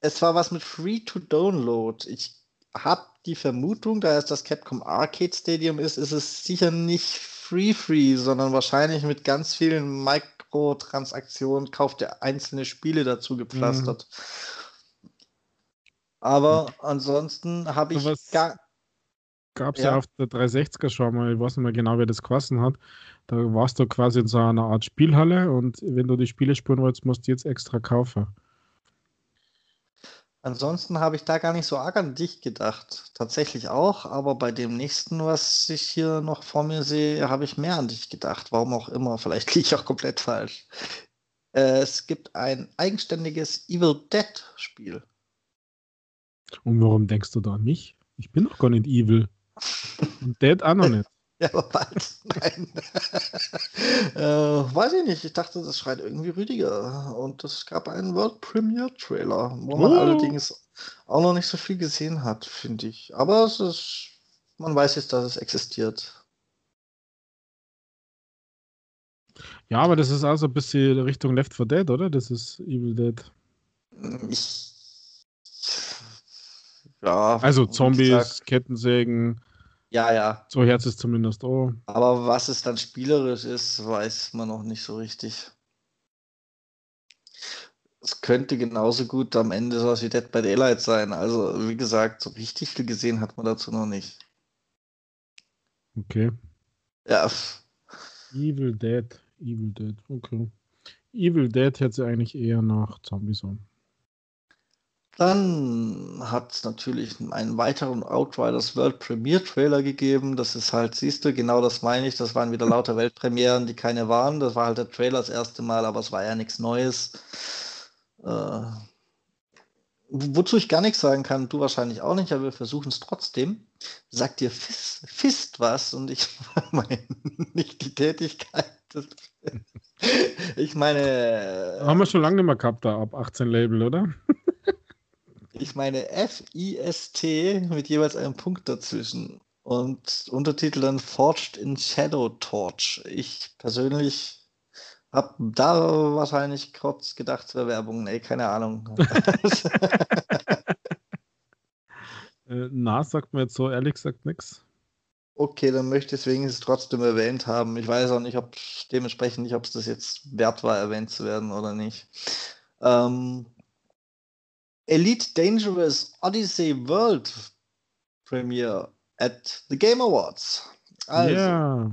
es war was mit Free to Download. Ich habe die Vermutung, da es das Capcom Arcade Stadium ist, ist es sicher nicht Free Free, sondern wahrscheinlich mit ganz vielen Micro Mikrotransaktion kauft er einzelne Spiele dazu gepflastert. Mhm. Aber ansonsten habe ich so gar. Gab es ja. ja. auf der 360er schon mal, ich weiß nicht mehr genau, wer das gekostet hat. Da warst du quasi in so einer Art Spielhalle und wenn du die Spiele spielen wolltest, musst du jetzt extra kaufen. Ansonsten habe ich da gar nicht so arg an dich gedacht. Tatsächlich auch, aber bei dem nächsten, was ich hier noch vor mir sehe, habe ich mehr an dich gedacht. Warum auch immer. Vielleicht liege ich auch komplett falsch. Äh, es gibt ein eigenständiges Evil Dead Spiel. Und warum denkst du da an mich? Ich bin doch gar nicht evil. Und Dead auch noch nicht. Ja, aber bald. Nein. äh, weiß ich nicht. Ich dachte, das schreit irgendwie Rüdiger. Und es gab einen World Premiere Trailer, wo man oh. allerdings auch noch nicht so viel gesehen hat, finde ich. Aber es ist, man weiß jetzt, dass es existiert. Ja, aber das ist auch so ein bisschen Richtung Left 4 Dead, oder? Das ist Evil Dead. Ich. Ja. Also Zombies, Kettensägen. Ja, ja. So Herz ist zumindest oh. Aber was es dann spielerisch ist, weiß man noch nicht so richtig. Es könnte genauso gut am Ende sowas wie Dead by Daylight sein. Also, wie gesagt, so richtig viel gesehen hat man dazu noch nicht. Okay. Ja. Evil Dead. Evil Dead. Okay. Evil Dead hätte sie eigentlich eher nach Zombies an. Dann hat es natürlich einen weiteren Outriders World Premiere Trailer gegeben. Das ist halt, siehst du, genau das meine ich. Das waren wieder lauter Weltpremieren, die keine waren. Das war halt der Trailer das erste Mal, aber es war ja nichts Neues. Äh, wozu ich gar nichts sagen kann, du wahrscheinlich auch nicht, aber wir versuchen es trotzdem. Sagt dir Fist, Fist was und ich meine nicht die Tätigkeit. ich meine. Haben wir schon lange nicht mehr gehabt, da ab 18 Label, oder? Ich meine F-I-S-T mit jeweils einem Punkt dazwischen. Und Untertitel dann Forged in Shadow Torch. Ich persönlich habe da wahrscheinlich kurz gedacht zur Werbung. Nee, keine Ahnung. äh, na, sagt mir jetzt so ehrlich gesagt nichts. Okay, dann möchte ich es wenigstens trotzdem erwähnt haben. Ich weiß auch nicht, ob dementsprechend nicht, ob es das jetzt wert war, erwähnt zu werden oder nicht. Ähm, Elite Dangerous Odyssey World Premiere at the Game Awards. Also, yeah.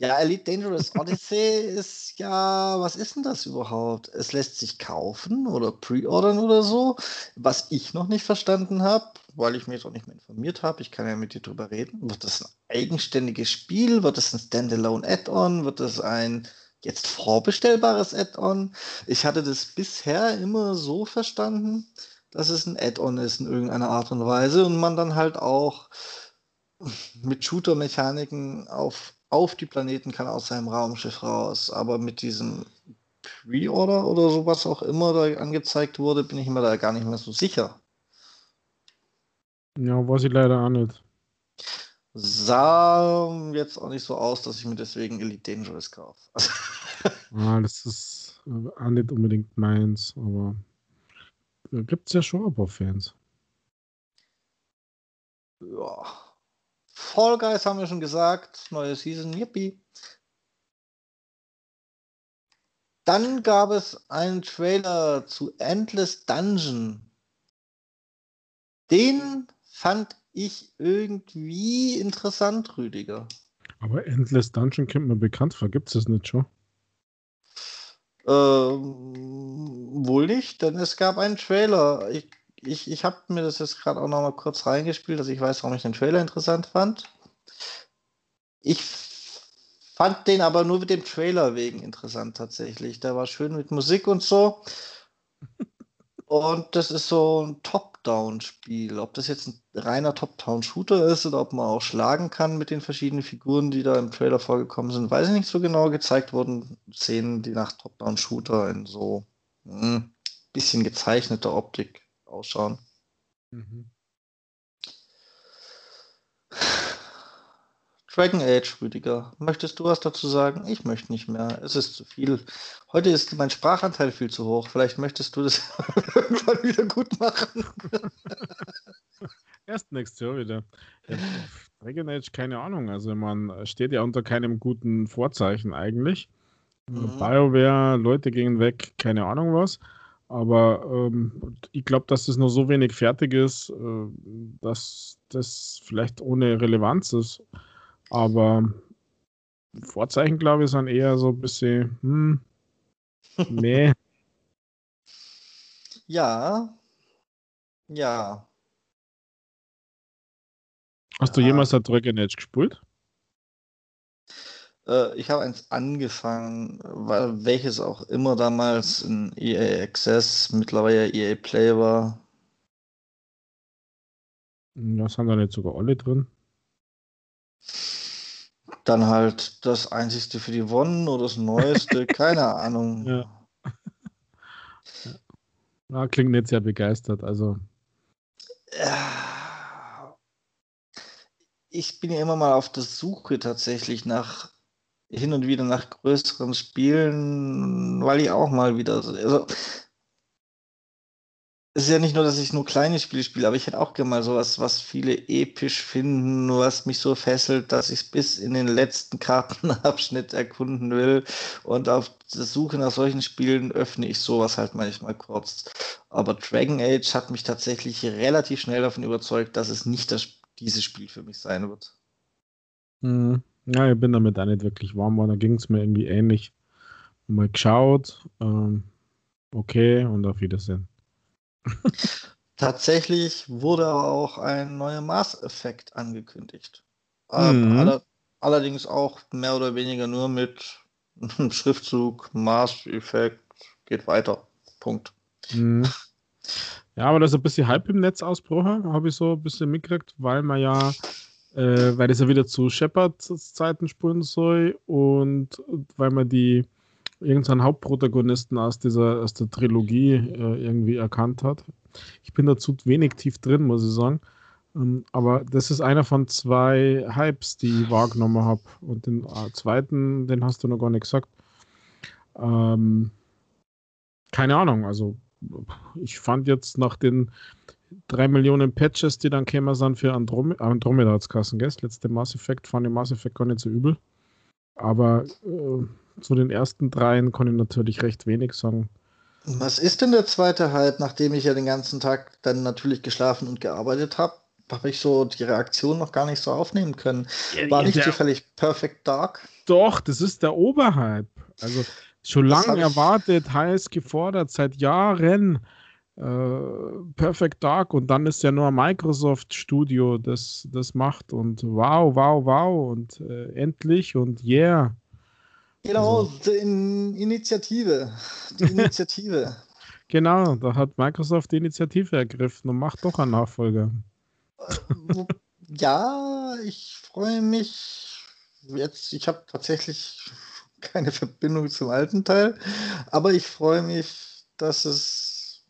Ja, Elite Dangerous Odyssey ist ja, was ist denn das überhaupt? Es lässt sich kaufen oder pre-ordern oder so. Was ich noch nicht verstanden habe, weil ich mich auch nicht mehr informiert habe, ich kann ja mit dir drüber reden. Wird das ein eigenständiges Spiel? Wird das ein Standalone Add-on? Wird das ein jetzt vorbestellbares Add-on. Ich hatte das bisher immer so verstanden, dass es ein Add-on ist in irgendeiner Art und Weise und man dann halt auch mit Shooter-Mechaniken auf, auf die Planeten kann aus seinem Raumschiff raus. Aber mit diesem Pre-Order oder sowas auch immer da angezeigt wurde, bin ich mir da gar nicht mehr so sicher. Ja, weiß ich leider auch nicht sah jetzt auch nicht so aus, dass ich mir deswegen Elite Dangerous kaufe. ah, das ist äh, auch nicht unbedingt meins, aber gibt es ja schon ein paar Fans. Ja. Fall Guys haben wir schon gesagt, neue Season, yippie. Dann gab es einen Trailer zu Endless Dungeon. Den fand ich irgendwie interessant, Rüdiger. Aber Endless Dungeon kommt mir bekannt vor. Gibt es das nicht schon? Ähm, wohl nicht, denn es gab einen Trailer. Ich, ich, ich habe mir das jetzt gerade auch noch mal kurz reingespielt, dass ich weiß, warum ich den Trailer interessant fand. Ich fand den aber nur mit dem Trailer wegen interessant tatsächlich. Der war schön mit Musik und so. Und das ist so ein Top-Down-Spiel. Ob das jetzt ein reiner Top-Down-Shooter ist oder ob man auch schlagen kann mit den verschiedenen Figuren, die da im Trailer vorgekommen sind, weiß ich nicht so genau. Gezeigt wurden Szenen, die nach Top-Down-Shooter in so ein hm, bisschen gezeichneter Optik ausschauen. Mhm. Dragon Age, Rüdiger. Möchtest du was dazu sagen? Ich möchte nicht mehr. Es ist zu viel. Heute ist mein Sprachanteil viel zu hoch. Vielleicht möchtest du das irgendwann wieder gut machen. Erst nächstes Jahr wieder. Dragon Age, keine Ahnung. Also man steht ja unter keinem guten Vorzeichen eigentlich. Mhm. BioWare, Leute gehen weg, keine Ahnung was. Aber ähm, ich glaube, dass das noch so wenig fertig ist, äh, dass das vielleicht ohne Relevanz ist. Aber Vorzeichen, glaube ich, sind eher so ein bisschen, hm, nee. ja. Ja. Hast ja. du jemals ein Dragon Age gespielt? Äh, ich habe eins angefangen, weil welches auch immer damals in EA Access, mittlerweile EA Play war. Ja, sind da nicht sogar alle drin? Dann halt das einzigste für die One oder das neueste, keine Ahnung. Ja. ja. Klingt nicht sehr begeistert, also. Ich bin ja immer mal auf der Suche tatsächlich nach hin und wieder nach größeren Spielen, weil ich auch mal wieder. Also, es ist ja nicht nur, dass ich nur kleine Spiele spiele, aber ich hätte auch gerne mal sowas, was viele episch finden, was mich so fesselt, dass ich es bis in den letzten Kartenabschnitt erkunden will. Und auf der Suche nach solchen Spielen öffne ich sowas halt manchmal kurz. Aber Dragon Age hat mich tatsächlich relativ schnell davon überzeugt, dass es nicht das, dieses Spiel für mich sein wird. Mhm. Ja, ich bin damit auch nicht wirklich warm geworden. Da ging es mir irgendwie ähnlich. Mal geschaut, ähm, okay und auf Wiedersehen. Tatsächlich wurde aber auch ein neuer Mass Effect angekündigt. Ähm, mhm. Aller, allerdings auch mehr oder weniger nur mit einem Schriftzug, Mass Effect, geht weiter. Punkt. Mhm. Ja, aber das ist ein bisschen Hype im Netz ausbrochen, habe ich so ein bisschen mitgekriegt, weil man ja äh, weil das ja wieder zu Shepards Zeiten spulen soll und weil man die irgendeinen Hauptprotagonisten aus dieser aus der Trilogie äh, irgendwie erkannt hat. Ich bin dazu wenig tief drin, muss ich sagen. Ähm, aber das ist einer von zwei Hypes, die ich wahrgenommen habe. Und den äh, zweiten, den hast du noch gar nicht gesagt. Ähm, keine Ahnung, also ich fand jetzt nach den drei Millionen Patches, die dann kämen sind für Androm Andromeda als Kassen, gell? Letzte Mass Effect fand ich Mass Effect gar nicht so übel. Aber äh, zu den ersten dreien kann ich natürlich recht wenig sagen. Was ist denn der zweite Hype, nachdem ich ja den ganzen Tag dann natürlich geschlafen und gearbeitet habe? Habe ich so die Reaktion noch gar nicht so aufnehmen können. War nicht zufällig Perfect Dark? Doch, das ist der Oberhype. Also schon lange erwartet, heiß gefordert, seit Jahren. Äh, Perfect Dark und dann ist ja nur Microsoft Studio, das das macht und wow, wow, wow und äh, endlich und yeah. Genau, also. die Initiative. Die Initiative. genau, da hat Microsoft die Initiative ergriffen und macht doch einen Nachfolger. Äh, ja, ich freue mich jetzt, ich habe tatsächlich keine Verbindung zum alten Teil, aber ich freue mich, dass es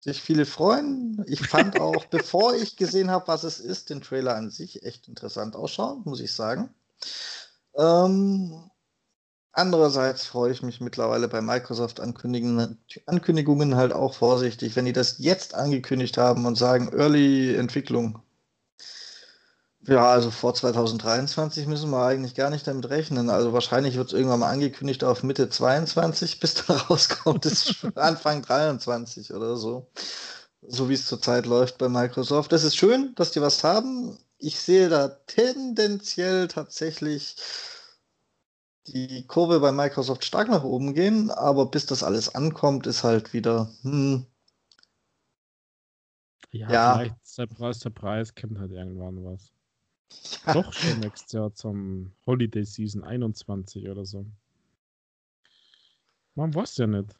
sich viele freuen. Ich fand auch, bevor ich gesehen habe, was es ist, den Trailer an sich echt interessant ausschauen, muss ich sagen. Ähm, andererseits freue ich mich mittlerweile bei Microsoft Ankündigungen halt auch vorsichtig, wenn die das jetzt angekündigt haben und sagen Early Entwicklung. Ja, also vor 2023 müssen wir eigentlich gar nicht damit rechnen. Also wahrscheinlich wird es irgendwann mal angekündigt auf Mitte 22, bis da rauskommt, ist Anfang 23 oder so. So wie es zurzeit läuft bei Microsoft. Das ist schön, dass die was haben. Ich sehe da tendenziell tatsächlich die Kurve bei Microsoft stark nach oben gehen, aber bis das alles ankommt, ist halt wieder, hm, ja, ja, vielleicht der Preis, der Preis kennt halt irgendwann was. Ja. Doch schon nächstes Jahr zum Holiday Season 21 oder so. Man weiß ja nicht.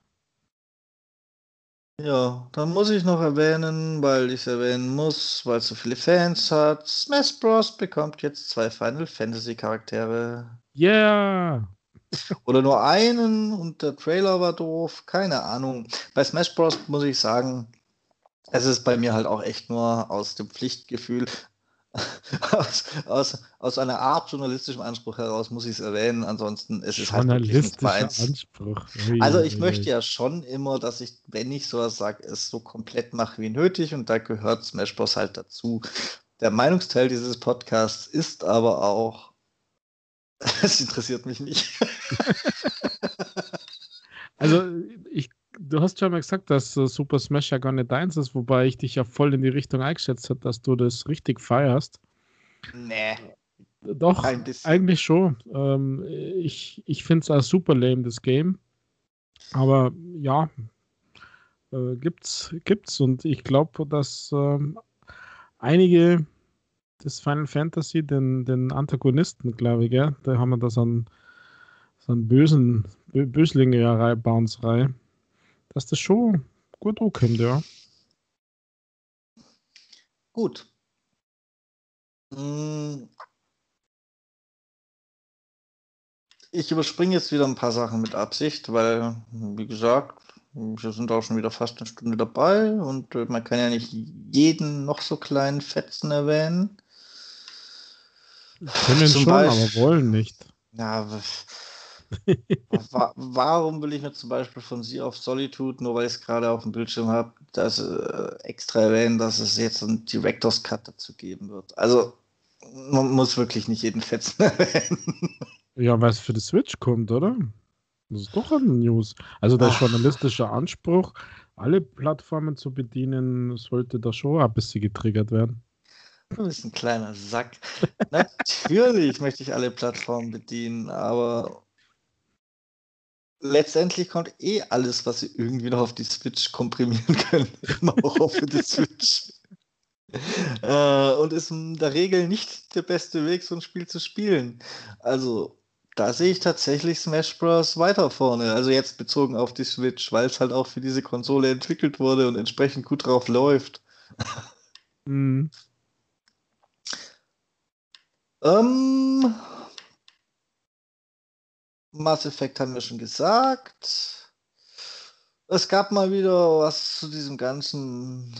Ja, dann muss ich noch erwähnen, weil ich es erwähnen muss, weil es so viele Fans hat. Smash Bros. bekommt jetzt zwei Final Fantasy Charaktere. Yeah! Oder nur einen und der Trailer war doof. Keine Ahnung. Bei Smash Bros. muss ich sagen, es ist bei mir halt auch echt nur aus dem Pflichtgefühl aus, aus, aus einer Art journalistischem Anspruch heraus muss ich es erwähnen. Ansonsten ist es halt meins. Anspruch. Ui, also ich ui. möchte ja schon immer, dass ich, wenn ich sowas sage, es so komplett mache wie nötig und da gehört Smash Bros. halt dazu. Der Meinungsteil dieses Podcasts ist aber auch, es interessiert mich nicht. Also, ich, du hast schon mal gesagt, dass uh, Super Smash ja gar nicht deins ist, wobei ich dich ja voll in die Richtung eingeschätzt habe, dass du das richtig feierst. Nee. Doch, eigentlich schon. Ähm, ich ich finde es auch super lame, das Game. Aber ja, äh, gibt's, gibt's. Und ich glaube, dass ähm, einige des Final Fantasy, den, den Antagonisten, glaube ich, gell? da haben wir das an so einen bösen Böslinge Bounce-Reihe, dass das schon gut kommt, ja. Gut. Ich überspringe jetzt wieder ein paar Sachen mit Absicht, weil, wie gesagt, wir sind auch schon wieder fast eine Stunde dabei und äh, man kann ja nicht jeden noch so kleinen Fetzen erwähnen. Können Zum schon, Beispiel, aber wollen nicht. Ja, warum will ich mir zum Beispiel von Sea of Solitude, nur weil ich es gerade auf dem Bildschirm habe, das äh, extra erwähnen, dass es jetzt einen Director's Cut dazu geben wird? Also, man muss wirklich nicht jeden Fetzen erwähnen. Ja, weil es für die Switch kommt, oder? Das ist doch ein News. Also der Ach. journalistische Anspruch, alle Plattformen zu bedienen, sollte da schon ein bisschen getriggert werden. Du bist ein kleiner Sack. Natürlich möchte ich alle Plattformen bedienen, aber letztendlich kommt eh alles, was sie irgendwie noch auf die Switch komprimieren können, immer auch auf die Switch. äh, und ist in der Regel nicht der beste Weg, so ein Spiel zu spielen. Also da sehe ich tatsächlich Smash Bros. weiter vorne. Also jetzt bezogen auf die Switch, weil es halt auch für diese Konsole entwickelt wurde und entsprechend gut drauf läuft. Mhm. ähm, Mass Effect haben wir schon gesagt. Es gab mal wieder was zu diesem ganzen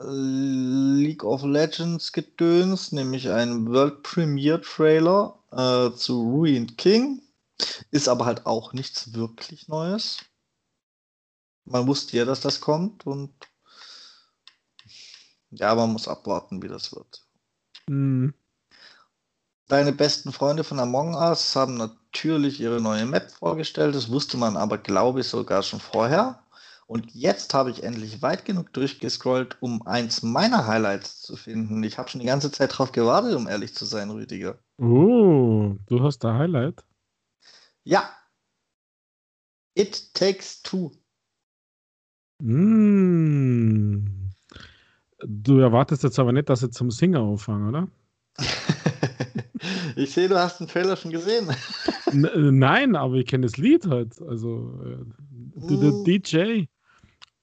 League of Legends Gedöns, nämlich ein World Premiere Trailer äh, zu Ruined King. Ist aber halt auch nichts wirklich Neues. Man wusste ja, dass das kommt und ja, man muss abwarten, wie das wird. Mhm. Deine besten Freunde von Among Us haben natürlich ihre neue Map vorgestellt. Das wusste man aber, glaube ich, sogar schon vorher. Und jetzt habe ich endlich weit genug durchgescrollt, um eins meiner Highlights zu finden. Ich habe schon die ganze Zeit darauf gewartet, um ehrlich zu sein, Rüdiger. Oh, du hast da Highlight? Ja. It Takes Two. Mm. Du erwartest jetzt aber nicht, dass sie zum Singer auffangen, oder? ich sehe, du hast den Trailer schon gesehen. N nein, aber ich kenne das Lied halt. Also, äh, mm. DJ.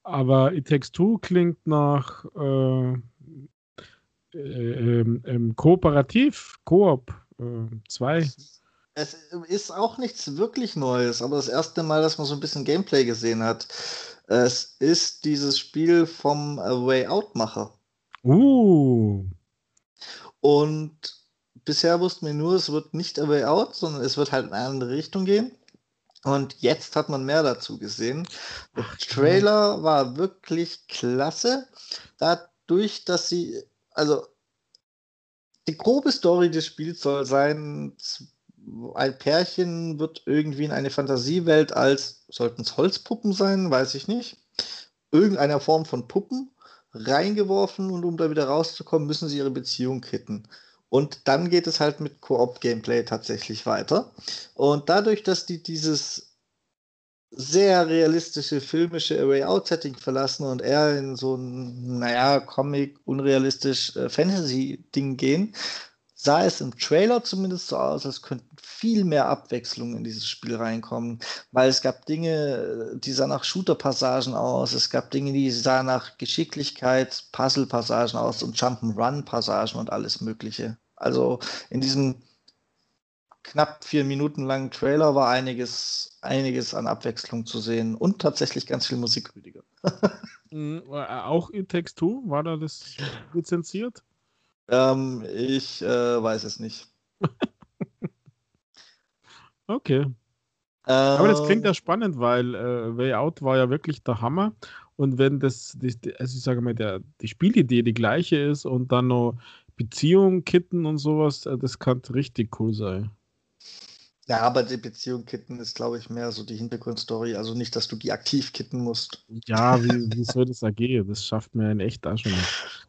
Aber It Takes Two klingt nach äh, äh, ähm, Kooperativ, Koop 2. Äh, es ist auch nichts wirklich Neues, aber das erste Mal, dass man so ein bisschen Gameplay gesehen hat. Es ist dieses Spiel vom Way Out-Macher. Uh. Und bisher wussten wir nur, es wird nicht A Way Out, sondern es wird halt in eine andere Richtung gehen. Und jetzt hat man mehr dazu gesehen. Der Ach, Trailer war wirklich klasse. Dadurch, dass sie, also die grobe Story des Spiels soll sein, ein Pärchen wird irgendwie in eine Fantasiewelt als, sollten es Holzpuppen sein, weiß ich nicht, irgendeiner Form von Puppen reingeworfen und um da wieder rauszukommen, müssen sie ihre Beziehung kitten. Und dann geht es halt mit Koop-Gameplay tatsächlich weiter. Und dadurch, dass die dieses sehr realistische filmische Way Out Setting verlassen und eher in so ein, naja, Comic, unrealistisch äh, Fantasy-Ding gehen, sah es im Trailer zumindest so aus, als könnten viel mehr Abwechslungen in dieses Spiel reinkommen, weil es gab Dinge, die sahen nach Shooter-Passagen aus, es gab Dinge, die sahen nach Geschicklichkeit, Puzzle-Passagen aus und Jump'n'Run-Passagen und alles Mögliche. Also in diesem knapp vier Minuten langen Trailer war einiges, einiges an Abwechslung zu sehen und tatsächlich ganz viel Musik, Rüdiger. Mhm, äh, auch in Text 2 war da das lizenziert? Ähm, ich äh, weiß es nicht. okay. Ähm, Aber das klingt ja spannend, weil äh, Way Out war ja wirklich der Hammer. Und wenn das, die, also ich sage mal, der, die Spielidee die gleiche ist und dann noch Beziehungen kitten und sowas, äh, das kann richtig cool sein. Ja, aber die Beziehung kitten ist, glaube ich, mehr so die Hintergrundstory. Also nicht, dass du die aktiv kitten musst. Ja, wie, wie soll das ergehen? Das schafft mir in echt auch schon nicht.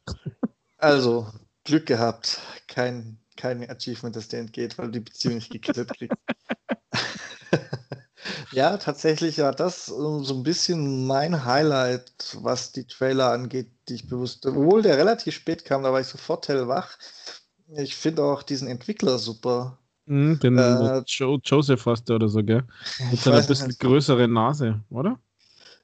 Also, Glück gehabt. Kein, kein Achievement, das dir entgeht, weil du die Beziehung nicht gekittet kriegst. ja, tatsächlich war das so ein bisschen mein Highlight, was die Trailer angeht, die ich bewusst, obwohl der relativ spät kam, da war ich sofort hellwach. Ich finde auch diesen Entwickler super. Mhm, den äh, jo Joseph hast du oder so, gell? Mit seiner bisschen größere Nase, oder?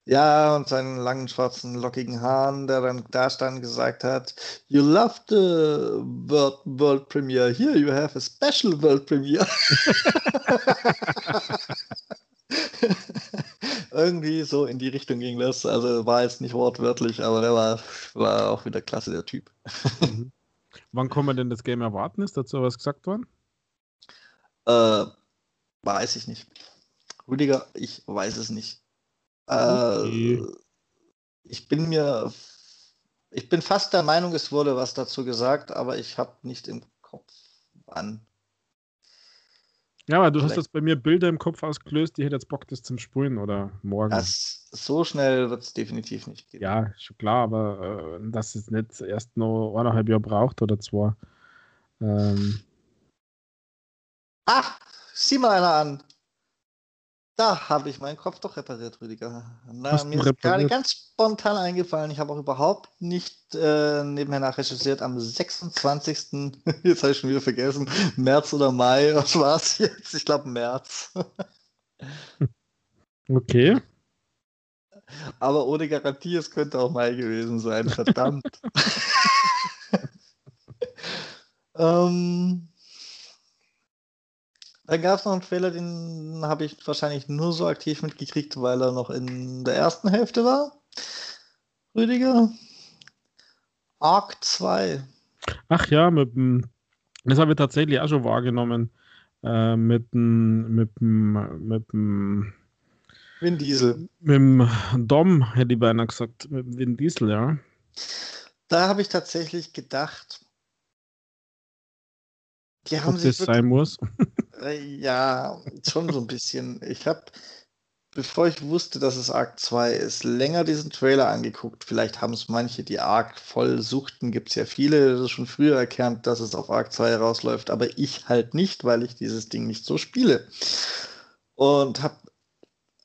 Ja, und seinen langen, schwarzen, lockigen Haaren, der dann da stand gesagt hat, You love the world, world Premiere. Here you have a special World Premiere. Irgendwie so in die Richtung ging das. Also war jetzt nicht wortwörtlich, aber der war, war auch wieder klasse, der Typ. mhm. Wann kann man denn das Game erwarten? Ist dazu was gesagt worden? Äh, weiß ich nicht. Rüdiger, ich weiß es nicht. Okay. Äh, ich bin mir, ich bin fast der Meinung, es wurde was dazu gesagt, aber ich habe nicht im Kopf wann. Ja, aber du Vielleicht. hast jetzt bei mir Bilder im Kopf ausgelöst, die hätte jetzt Bock, das zum Spulen oder morgen. Das, so schnell wird es definitiv nicht gehen. Ja, schon klar, aber äh, dass es nicht erst noch eineinhalb Jahre braucht oder zwei. Ähm. Ah, sieh mal einer an. Da habe ich meinen Kopf doch repariert, Rüdiger. Na, mir ist gerade ganz spontan eingefallen. Ich habe auch überhaupt nicht äh, nebenher nachrecherchiert. Am 26. jetzt habe ich schon wieder vergessen, März oder Mai, was war es jetzt? Ich glaube März. okay. Aber ohne Garantie, es könnte auch Mai gewesen sein. Verdammt. ähm, dann gab es noch einen Trailer, den habe ich wahrscheinlich nur so aktiv mitgekriegt, weil er noch in der ersten Hälfte war. Rüdiger. Arc 2. Ach ja, mit dem, das habe ich tatsächlich auch schon wahrgenommen. Äh, mit dem, mit dem, mit dem Vin Diesel. Mit dem Dom, hätte ich beinahe gesagt. Mit dem Vin Diesel, ja. Da habe ich tatsächlich gedacht, die haben sich sein muss. Äh, ja, schon so ein bisschen. Ich habe, bevor ich wusste, dass es Arc 2 ist, länger diesen Trailer angeguckt. Vielleicht haben es manche, die Arc voll suchten. Gibt es ja viele, das schon früher erkannt, dass es auf Arc 2 rausläuft. Aber ich halt nicht, weil ich dieses Ding nicht so spiele. Und habe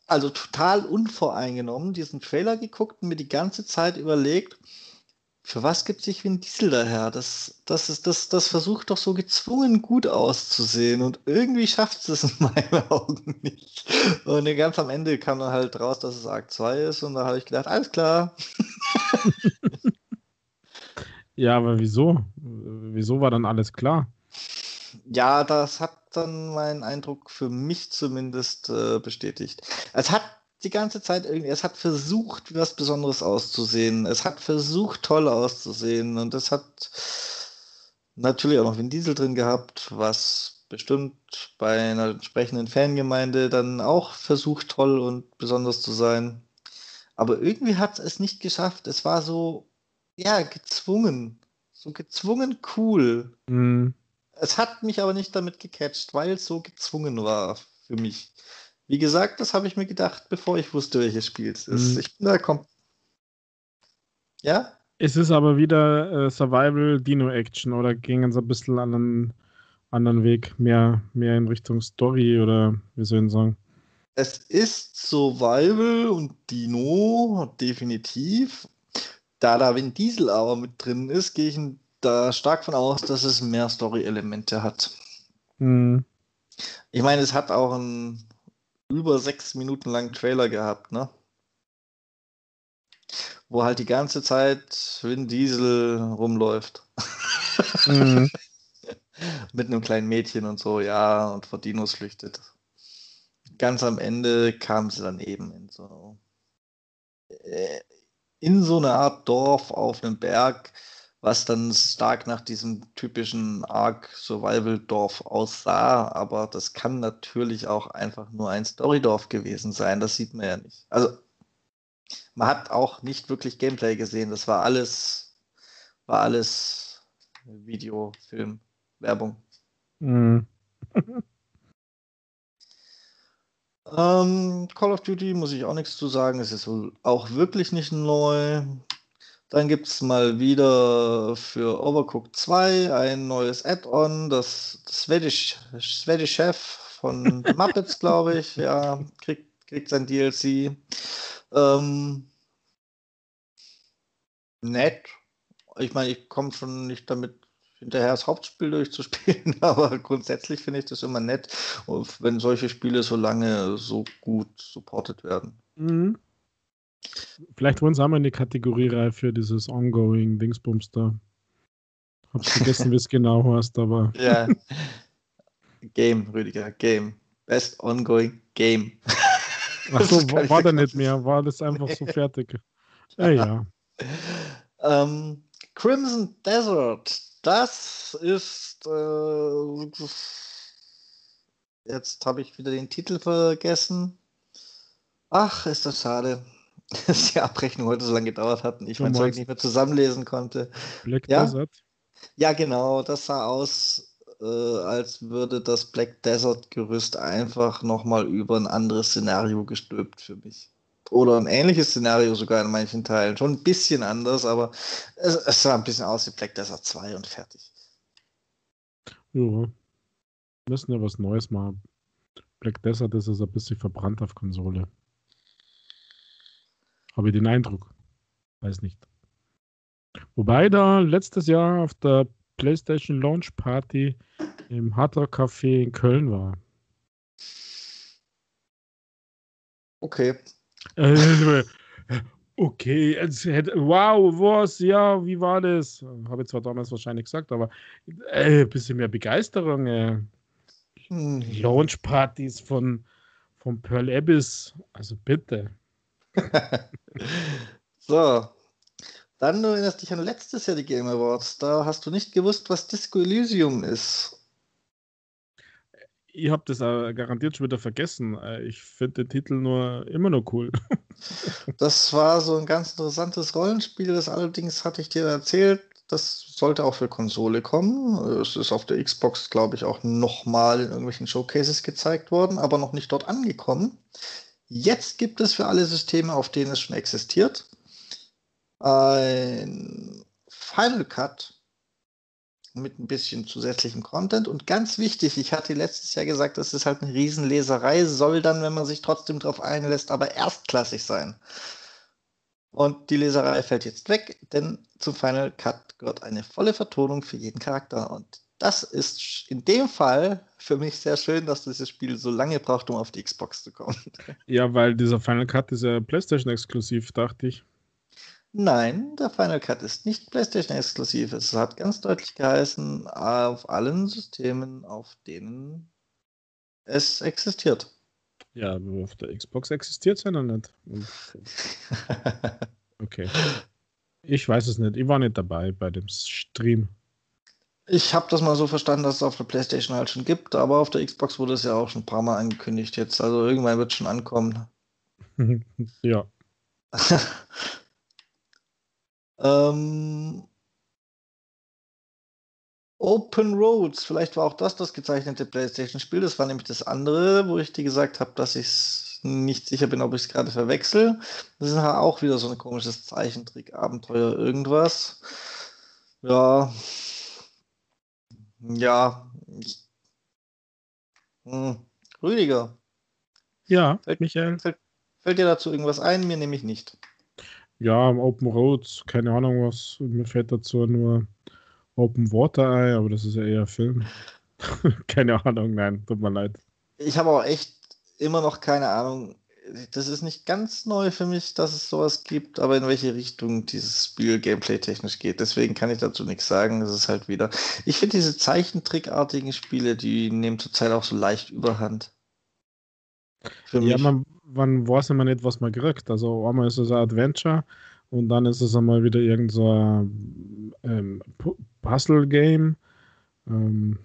also total unvoreingenommen diesen Trailer geguckt und mir die ganze Zeit überlegt, für was gibt sich Vin Diesel daher? Das, das, ist, das, das versucht doch so gezwungen gut auszusehen und irgendwie schafft es in meinen Augen nicht. Und ganz am Ende kam dann halt raus, dass es Arc 2 ist und da habe ich gedacht, alles klar. ja, aber wieso? Wieso war dann alles klar? Ja, das hat dann meinen Eindruck für mich zumindest äh, bestätigt. Es hat die ganze Zeit irgendwie, es hat versucht, was Besonderes auszusehen. Es hat versucht, toll auszusehen. Und es hat natürlich auch noch Vin Diesel drin gehabt, was bestimmt bei einer entsprechenden Fangemeinde dann auch versucht, toll und besonders zu sein. Aber irgendwie hat es nicht geschafft. Es war so, ja, gezwungen. So gezwungen cool. Mhm. Es hat mich aber nicht damit gecatcht, weil es so gezwungen war für mich. Wie gesagt, das habe ich mir gedacht, bevor ich wusste, welches Spiel es ist. Mhm. Ich bin da kom Ja? Es ist aber wieder äh, Survival Dino Action oder ging es ein bisschen an einen anderen Weg, mehr, mehr in Richtung Story oder wie soll ich sagen? Es ist Survival und Dino, definitiv. Da da Vin Diesel aber mit drin ist, gehe ich da stark von aus, dass es mehr Story-Elemente hat. Mhm. Ich meine, es hat auch ein über sechs Minuten lang Trailer gehabt, ne? Wo halt die ganze Zeit Vin Diesel rumläuft. Mhm. Mit einem kleinen Mädchen und so, ja, und vor Dinos flüchtet. Ganz am Ende kam sie dann eben in so äh, in so eine Art Dorf auf einem Berg, was dann stark nach diesem typischen Ark-Survival-Dorf aussah. Aber das kann natürlich auch einfach nur ein Storydorf gewesen sein. Das sieht man ja nicht. Also, man hat auch nicht wirklich Gameplay gesehen. Das war alles, war alles Video, Film, Werbung. Mhm. Ähm, Call of Duty muss ich auch nichts zu sagen. Es ist wohl auch wirklich nicht neu. Dann gibt es mal wieder für Overcooked 2 ein neues Add-on, das Swedish, Swedish Chef von Muppets, glaube ich, ja, kriegt, kriegt sein DLC. Ähm, nett. Ich meine, ich komme schon nicht damit hinterher das Hauptspiel durchzuspielen, aber grundsätzlich finde ich das immer nett, wenn solche Spiele so lange so gut supported werden. Mhm. Vielleicht wollen sie einmal eine Kategorie rein für dieses Ongoing Dingsbums da. Hab vergessen, wie es genau heißt, aber. Ja. Game, Rüdiger, Game. Best Ongoing Game. Achso, war, war da nicht mehr, war das einfach so fertig. Ja, ja. Ähm, Crimson Desert, das ist. Äh, jetzt habe ich wieder den Titel vergessen. Ach, ist das schade, dass die Abrechnung heute so lange gedauert hat und ich du mein Zeug nicht mehr zusammenlesen konnte. Black ja? Desert? Ja, genau. Das sah aus, äh, als würde das Black Desert-Gerüst einfach nochmal über ein anderes Szenario gestülpt für mich oder ein ähnliches Szenario sogar in manchen Teilen. Schon ein bisschen anders, aber es, es sah ein bisschen aus wie Black Desert 2 und fertig. Ja. Wir müssen ja was Neues machen. Black Desert ist also ein bisschen verbrannt auf Konsole. Habe ich den Eindruck. Weiß nicht. Wobei da letztes Jahr auf der PlayStation Launch Party im Hardrock Café in Köln war. Okay, äh, okay, wow, was, ja, wie war das? Habe ich zwar damals wahrscheinlich gesagt, aber ein äh, bisschen mehr Begeisterung. Äh. Hm. Launchpartys von, von Pearl Abyss, also bitte. so, dann du erinnerst dich an letztes Jahr die Game Awards. Da hast du nicht gewusst, was Disco Elysium ist ich habe das garantiert schon wieder vergessen. Äh, ich finde den Titel nur immer noch cool. das war so ein ganz interessantes Rollenspiel. Das allerdings hatte ich dir erzählt, das sollte auch für Konsole kommen. Es ist auf der Xbox, glaube ich, auch nochmal in irgendwelchen Showcases gezeigt worden, aber noch nicht dort angekommen. Jetzt gibt es für alle Systeme, auf denen es schon existiert, ein Final Cut mit ein bisschen zusätzlichem Content. Und ganz wichtig, ich hatte letztes Jahr gesagt, das ist halt eine Riesenleserei, soll dann, wenn man sich trotzdem darauf einlässt, aber erstklassig sein. Und die Leserei fällt jetzt weg, denn zum Final Cut gehört eine volle Vertonung für jeden Charakter. Und das ist in dem Fall für mich sehr schön, dass dieses Spiel so lange braucht, um auf die Xbox zu kommen. Ja, weil dieser Final Cut ist ja PlayStation-exklusiv, dachte ich. Nein, der Final Cut ist nicht PlayStation-exklusiv. Es hat ganz deutlich geheißen, auf allen Systemen, auf denen es existiert. Ja, aber auf der Xbox existiert es ja noch nicht. okay. Ich weiß es nicht. Ich war nicht dabei bei dem Stream. Ich habe das mal so verstanden, dass es auf der PlayStation halt schon gibt, aber auf der Xbox wurde es ja auch schon ein paar Mal angekündigt jetzt. Also irgendwann wird es schon ankommen. ja. Ähm, Open Roads, vielleicht war auch das das gezeichnete PlayStation-Spiel. Das war nämlich das andere, wo ich dir gesagt habe, dass ich nicht sicher bin, ob ich es gerade verwechsel. Das ist auch wieder so ein komisches Zeichentrick-Abenteuer, irgendwas. Ja. Ja. Hm. Rüdiger. Ja, fällt, Michael. Fällt, fällt dir dazu irgendwas ein? Mir nämlich nicht. Ja, Open Roads, keine Ahnung was. Mir fällt dazu nur Open Water ein, aber das ist ja eher Film. keine Ahnung, nein, tut mir leid. Ich habe auch echt immer noch keine Ahnung. Das ist nicht ganz neu für mich, dass es sowas gibt, aber in welche Richtung dieses Spiel gameplay-technisch geht. Deswegen kann ich dazu nichts sagen. Das ist halt wieder. Ich finde diese Zeichentrickartigen Spiele, die nehmen zurzeit auch so leicht überhand. Für ja, mich. man, man weiß immer nicht, was man kriegt. Also einmal ist es ein Adventure und dann ist es einmal wieder irgend so ein ähm, Puzzle-Game. Ähm,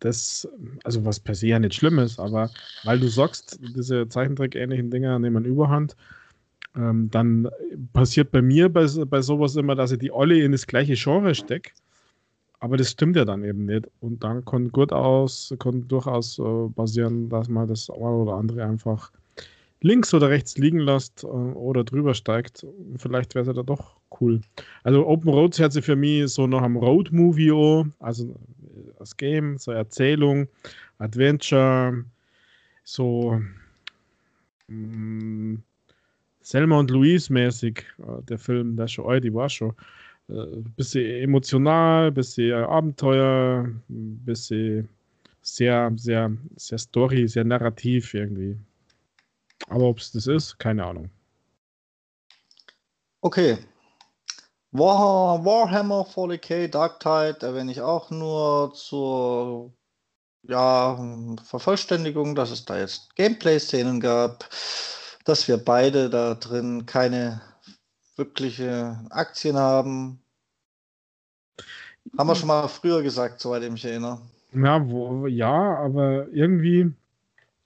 das, also was per se ja nicht schlimm ist, aber weil du sagst, diese Zeichentrick-ähnlichen Dinger nehmen Überhand, ähm, dann passiert bei mir bei, bei sowas immer, dass ich die alle in das gleiche Genre stecke. aber das stimmt ja dann eben nicht. Und dann kann gut aus, kann durchaus äh, basieren, dass man das eine oder andere einfach links oder rechts liegen lässt äh, oder drüber steigt. Vielleicht wäre es ja da doch cool. Also Open Roads hört sich für mich so nach einem Road-Movie an, also das Game, so Erzählung, Adventure, so mh, mm, Selma und Louise mäßig, äh, der Film, der schon alt, die war schon. Äh, bisschen emotional, bisschen Abenteuer, bisschen sehr, sehr, sehr Story, sehr narrativ irgendwie. Aber ob es das ist, keine Ahnung. Okay. War, Warhammer 40k Dark Tide erwähne ich auch nur zur ja, Vervollständigung, dass es da jetzt Gameplay-Szenen gab, dass wir beide da drin keine wirkliche Aktien haben. Haben wir schon mal früher gesagt, soweit ich mich erinnere. Ja, wo, ja, aber irgendwie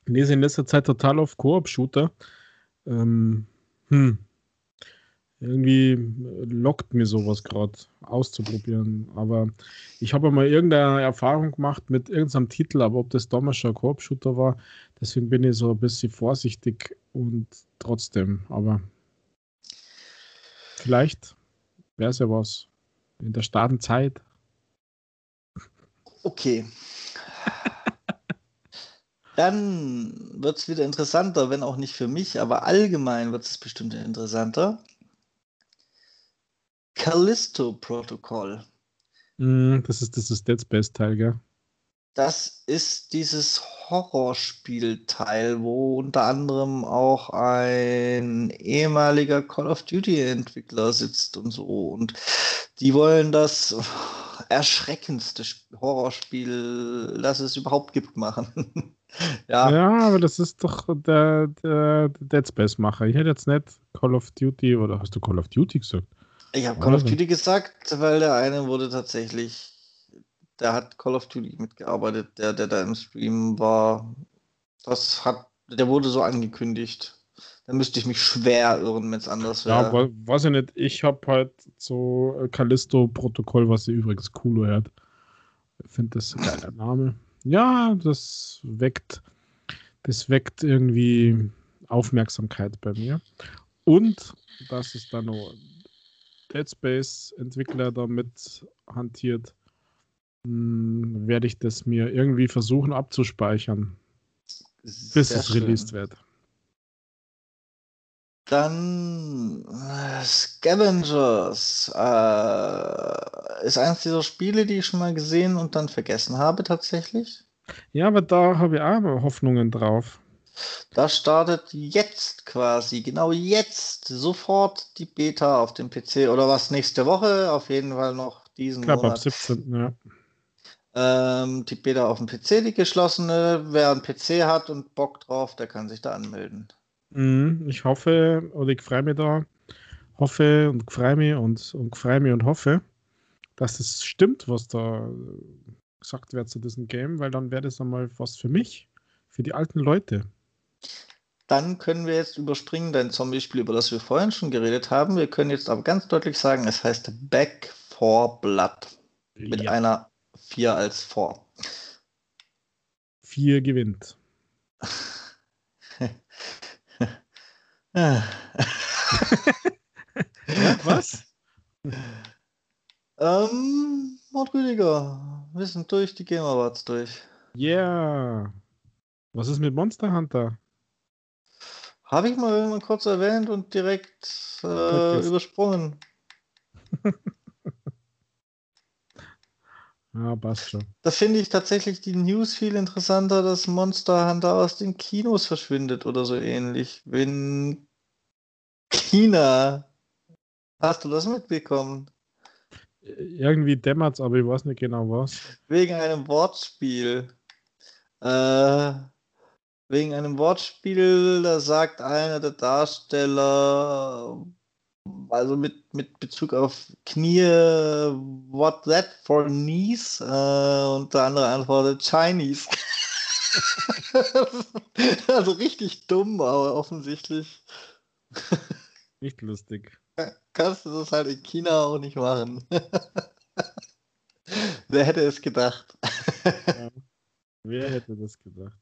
lese in letzter Zeit total auf Koop-Shooter. Ähm, hm. Irgendwie lockt mir sowas gerade auszuprobieren. Aber ich habe mal irgendeine Erfahrung gemacht mit irgendeinem Titel, aber ob das damals ein Koop-Shooter war, deswegen bin ich so ein bisschen vorsichtig und trotzdem. Aber vielleicht wäre es ja was in der starken Zeit. Okay. Dann wird es wieder interessanter, wenn auch nicht für mich, aber allgemein wird es bestimmt interessanter. Callisto Protocol. Mm, das ist das ist Dead Space Teil, gell? Das ist dieses Horrorspielteil, wo unter anderem auch ein ehemaliger Call of Duty Entwickler sitzt und so. Und die wollen das erschreckendste Horrorspiel, das es überhaupt gibt, machen. ja. ja, aber das ist doch der, der, Dead Space-Macher. Ich hätte jetzt nicht Call of Duty oder hast du Call of Duty gesagt? Ich habe Call of Duty gesagt, weil der eine wurde tatsächlich, der hat Call of Duty mitgearbeitet, der, der da im Stream war. Das hat, der wurde so angekündigt. Da müsste ich mich schwer irren, wenn es anders wäre. Ja, aber weiß ich nicht. Ich habe halt so Callisto-Protokoll, was sie übrigens cool hört. Ich finde das ein geiler Name. Ja, das weckt, das weckt irgendwie Aufmerksamkeit bei mir. Und dass es da noch Dead Space Entwickler damit hantiert, hm, werde ich das mir irgendwie versuchen abzuspeichern, bis Sehr es schön. released wird. Dann äh, Scavengers äh, ist eines dieser Spiele, die ich schon mal gesehen und dann vergessen habe tatsächlich. Ja, aber da habe ich auch Hoffnungen drauf. Da startet jetzt quasi, genau jetzt, sofort die Beta auf dem PC oder was nächste Woche, auf jeden Fall noch diesen ich glaube, Monat. ab 17. Ja. Ähm, die Beta auf dem PC, die geschlossene. Wer einen PC hat und Bock drauf, der kann sich da anmelden. Mhm, ich hoffe, oder ich freue mich da, hoffe und freue mich und, und freue mich und hoffe, dass es stimmt, was da gesagt wird zu diesem Game, weil dann wäre das einmal was für mich, für die alten Leute. Dann können wir jetzt überspringen dein Zombie-Spiel, über das wir vorhin schon geredet haben. Wir können jetzt aber ganz deutlich sagen, es heißt Back for Blood. Mit ja. einer 4 als vor. 4 gewinnt. ja, was? Ähm, Mord Rüdiger, wir sind durch die Game Awards durch. Yeah. Was ist mit Monster Hunter? Habe ich mal irgendwann kurz erwähnt und direkt äh, übersprungen. ja, passt schon. Da finde ich tatsächlich die News viel interessanter, dass Monster Hunter aus den Kinos verschwindet oder so ähnlich. Wenn China. Hast du das mitbekommen? Irgendwie dämmert es, aber ich weiß nicht genau was. Wegen einem Wortspiel. Äh, wegen einem Wortspiel, da sagt einer der Darsteller, also mit, mit Bezug auf Knie, what that for knees? Äh, und der andere antwortet Chinese. also richtig dumm, aber offensichtlich. Nicht lustig. Kannst du das halt in China auch nicht machen. Wer hätte es gedacht? Ja. Wer hätte das gedacht?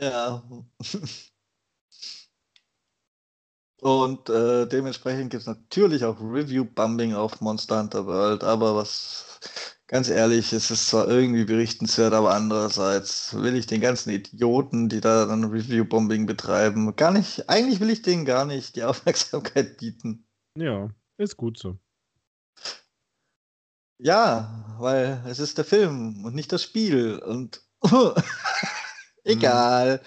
Ja. Und äh, dementsprechend gibt es natürlich auch Review-Bumping auf Monster Hunter World, aber was, ganz ehrlich, es ist zwar irgendwie berichtenswert, aber andererseits will ich den ganzen Idioten, die da dann Review-Bombing betreiben, gar nicht, eigentlich will ich denen gar nicht die Aufmerksamkeit bieten. Ja, ist gut so. Ja, weil es ist der Film und nicht das Spiel und egal.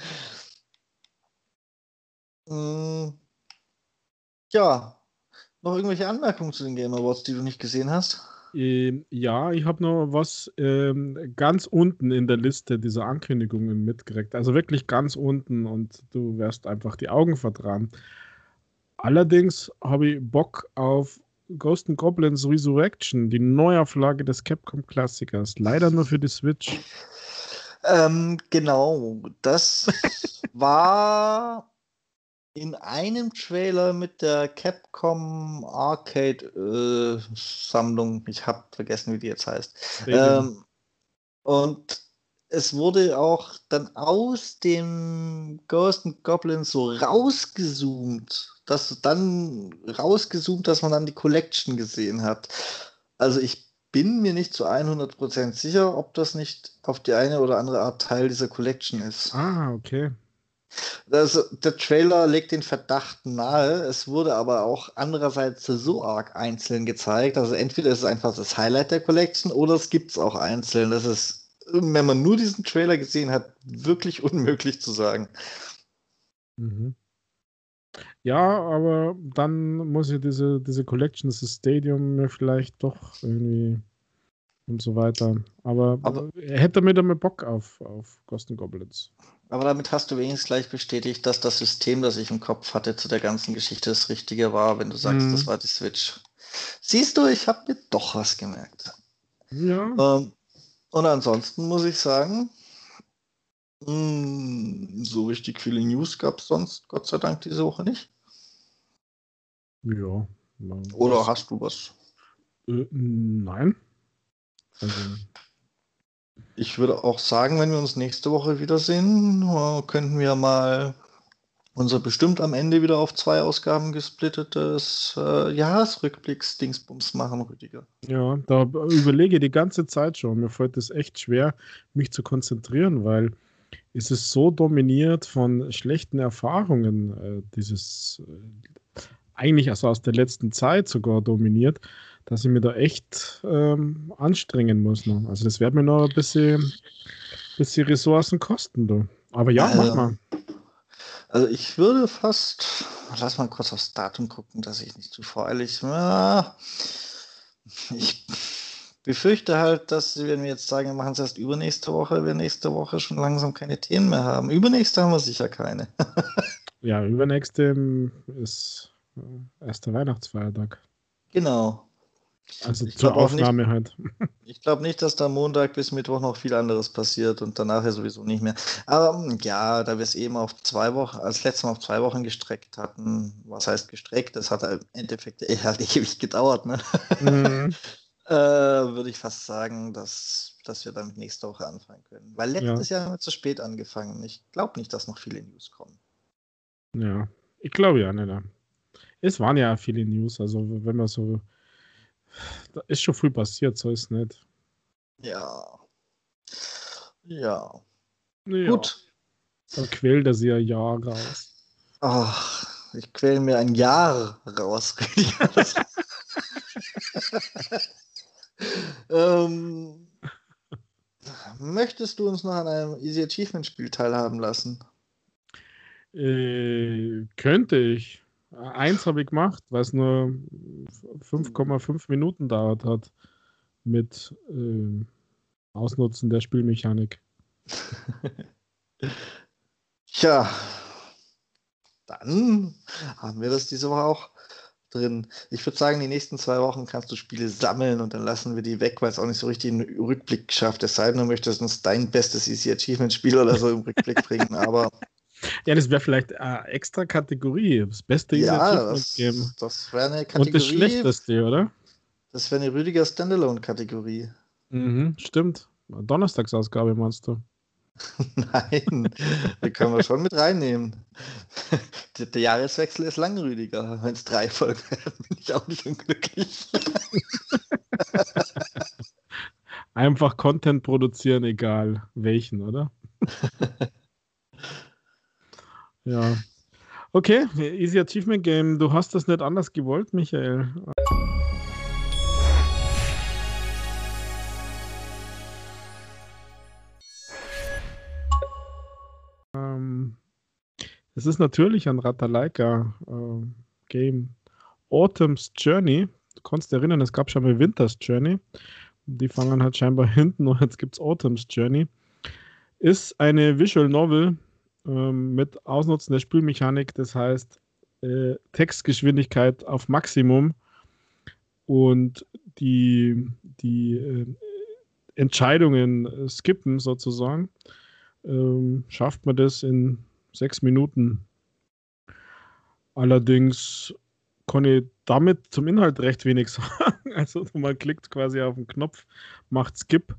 Mm. Ja, noch irgendwelche Anmerkungen zu den Game Awards, die du nicht gesehen hast? Ähm, ja, ich habe noch was ähm, ganz unten in der Liste dieser Ankündigungen mitgekriegt. Also wirklich ganz unten und du wirst einfach die Augen vertragen. Allerdings habe ich Bock auf Ghost and Goblins Resurrection, die Neuauflage des Capcom-Klassikers. Leider nur für die Switch. Ähm, genau, das war in einem Trailer mit der Capcom Arcade äh, Sammlung, ich habe vergessen, wie die jetzt heißt. Ähm, und es wurde auch dann aus dem Ghost and Goblins so rausgezoomt, dass dann rausgezoomt, dass man dann die Collection gesehen hat. Also ich bin mir nicht zu 100% sicher, ob das nicht auf die eine oder andere Art Teil dieser Collection ist. Ah, okay. Also, der Trailer legt den Verdacht nahe. Es wurde aber auch andererseits so arg einzeln gezeigt. Also entweder ist es einfach das Highlight der Collection oder es gibt es auch einzeln. Das ist, wenn man nur diesen Trailer gesehen hat, wirklich unmöglich zu sagen. Mhm. Ja, aber dann muss ich diese, diese Collection, dieses Stadium mir vielleicht doch irgendwie und so weiter. Aber, aber er hätte mir damit Bock auf, auf Ghost Goblins. Aber damit hast du wenigstens gleich bestätigt, dass das System, das ich im Kopf hatte zu der ganzen Geschichte, das Richtige war, wenn du sagst, mhm. das war die Switch. Siehst du, ich habe mir doch was gemerkt. Ja. Ähm, und ansonsten muss ich sagen, hm, so richtig viele News gab es sonst, Gott sei Dank, diese Woche nicht. Ja. Oder hast du was? Äh, nein. Also, ich würde auch sagen, wenn wir uns nächste Woche wiedersehen, äh, könnten wir mal unser bestimmt am Ende wieder auf zwei Ausgaben gesplittetes äh, Jahresrückblicks-Dingsbums machen, Rüdiger. Ja, da überlege ich die ganze Zeit schon. Mir fällt es echt schwer, mich zu konzentrieren, weil es ist so dominiert von schlechten Erfahrungen, äh, dieses äh, eigentlich also aus der letzten Zeit sogar dominiert, dass ich mir da echt ähm, anstrengen muss. Noch. Also das wird mir noch ein bisschen, bisschen Ressourcen kosten. Du. Aber ja, also, mach mal. Also ich würde fast, lass mal kurz aufs Datum gucken, dass ich nicht zu voreilig. Ja, ich befürchte halt, dass wenn wir jetzt sagen, wir machen es erst übernächste Woche, wir nächste Woche schon langsam keine Themen mehr haben. Übernächste haben wir sicher keine. ja, übernächste ist äh, erster Weihnachtsfeiertag. Genau. Also ich zur Aufnahme nicht, halt. Ich glaube nicht, dass da Montag bis Mittwoch noch viel anderes passiert und danach ja sowieso nicht mehr. Aber hm, ja, da wir es eben auf zwei Wochen, als letztes Mal auf zwei Wochen gestreckt hatten, was heißt gestreckt? Das hat im Endeffekt halt ewig gedauert, ne? Mhm. Äh, Würde ich fast sagen, dass, dass wir damit nächste Woche anfangen können. Weil letztes ja. Jahr haben wir zu spät angefangen. Ich glaube nicht, dass noch viele News kommen. Ja, ich glaube ja, ne. Es waren ja viele News, also wenn man so da ist schon viel passiert, so ist nicht. Ja. Ja. ja. Gut. Dann quält er sie ein Jahr raus. Ach, ich quäle mir ein Jahr raus. ähm, möchtest du uns noch an einem Easy Achievement Spiel teilhaben lassen? Äh, könnte ich. Eins habe ich gemacht, weil es nur 5,5 Minuten dauert hat mit äh, Ausnutzen der Spielmechanik. Tja, dann haben wir das diese Woche auch drin. Ich würde sagen, die nächsten zwei Wochen kannst du Spiele sammeln und dann lassen wir die weg, weil es auch nicht so richtig einen Rückblick geschafft. Es sei denn, du möchtest uns dein bestes Easy Achievement Spiel oder so im Rückblick bringen, aber ja, das wäre vielleicht eine extra Kategorie. Das Beste ja, das, das wäre eine Kategorie. Und das Schlechteste, oder? Das wäre eine Rüdiger Standalone-Kategorie. Mhm, stimmt. Donnerstagsausgabe meinst du? Nein, die können wir schon mit reinnehmen. Der, Jahreswechsel ist lang, Rüdiger. Wenn es drei Folgen werden, bin ich auch nicht unglücklich. Einfach Content produzieren, egal welchen, oder? ja. Okay, Easy Achievement Game. Du hast das nicht anders gewollt, Michael. Es ist natürlich ein Ratalaika äh, Game. Autumn's Journey. Du konntest dich erinnern, es gab schon mal Winter's Journey. Die fangen halt scheinbar hinten und jetzt gibt es Autumn's Journey. Ist eine Visual Novel ähm, mit Ausnutzen der Spielmechanik, das heißt äh, Textgeschwindigkeit auf Maximum und die, die äh, Entscheidungen äh, skippen sozusagen ähm, schafft man das in sechs Minuten. Allerdings kann ich damit zum Inhalt recht wenig sagen. Also man klickt quasi auf den Knopf, macht Skip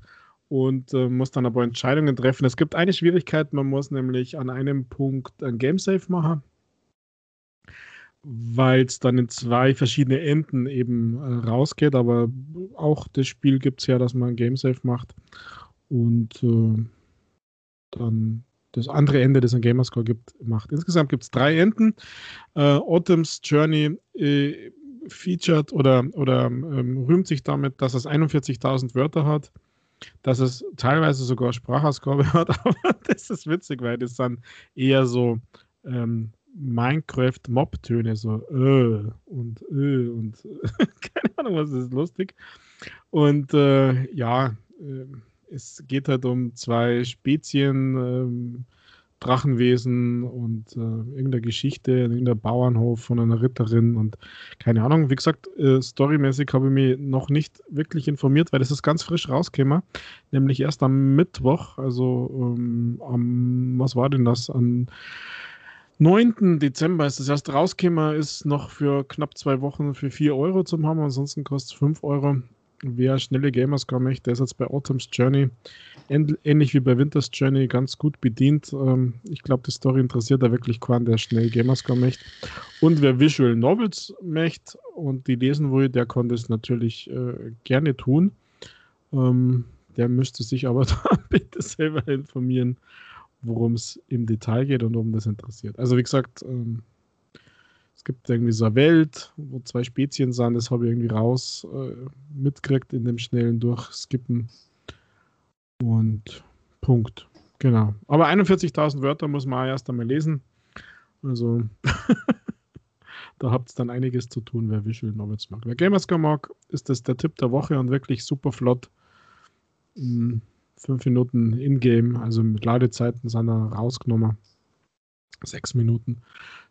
und äh, muss dann aber Entscheidungen treffen. Es gibt eine Schwierigkeit, man muss nämlich an einem Punkt ein Game Save machen, weil es dann in zwei verschiedene Enden eben äh, rausgeht. Aber auch das Spiel gibt es ja, dass man ein Game Save macht. Und äh, dann das andere Ende, das ein Gamerscore gibt, macht. Insgesamt gibt es drei Enden. Äh, Autumn's Journey äh, featured oder, oder ähm, rühmt sich damit, dass es 41.000 Wörter hat, dass es teilweise sogar Sprachausgabe hat, aber das ist witzig, weil das dann eher so ähm, Minecraft-Mob-Töne, so äh und äh und keine Ahnung, was ist lustig. Und äh, ja, äh, es geht halt um zwei Spezien, ähm, Drachenwesen und äh, irgendeine Geschichte, irgendein Bauernhof von einer Ritterin und keine Ahnung. Wie gesagt, äh, storymäßig habe ich mich noch nicht wirklich informiert, weil das ist ganz frisch rausgekommen, nämlich erst am Mittwoch, also ähm, am, was war denn das, am 9. Dezember ist es erst rausgekommen, ist noch für knapp zwei Wochen für 4 Euro zum haben, ansonsten kostet es 5 Euro. Wer schnelle Gamerscore möchte, der ist jetzt bei Autumn's Journey ähnlich wie bei Winter's Journey ganz gut bedient. Ähm, ich glaube, die Story interessiert da wirklich keinen, der schnell Gamerscore möchte. Und wer Visual Novels möchte und die lesen will, der kann das natürlich äh, gerne tun. Ähm, der müsste sich aber bitte selber informieren, worum es im Detail geht und um das interessiert. Also wie gesagt, ähm, es gibt irgendwie so eine Welt, wo zwei Spezien sind, das habe ich irgendwie raus äh, mitgekriegt in dem schnellen Durchskippen. Und Punkt. Genau. Aber 41.000 Wörter muss man erst einmal lesen. Also da habt ihr dann einiges zu tun, wer Visual Novels mag. Wer Gamerscore mag, ist das der Tipp der Woche und wirklich super flott. Hm, fünf Minuten in-game, also mit Ladezeiten sind er rausgenommen. Sechs Minuten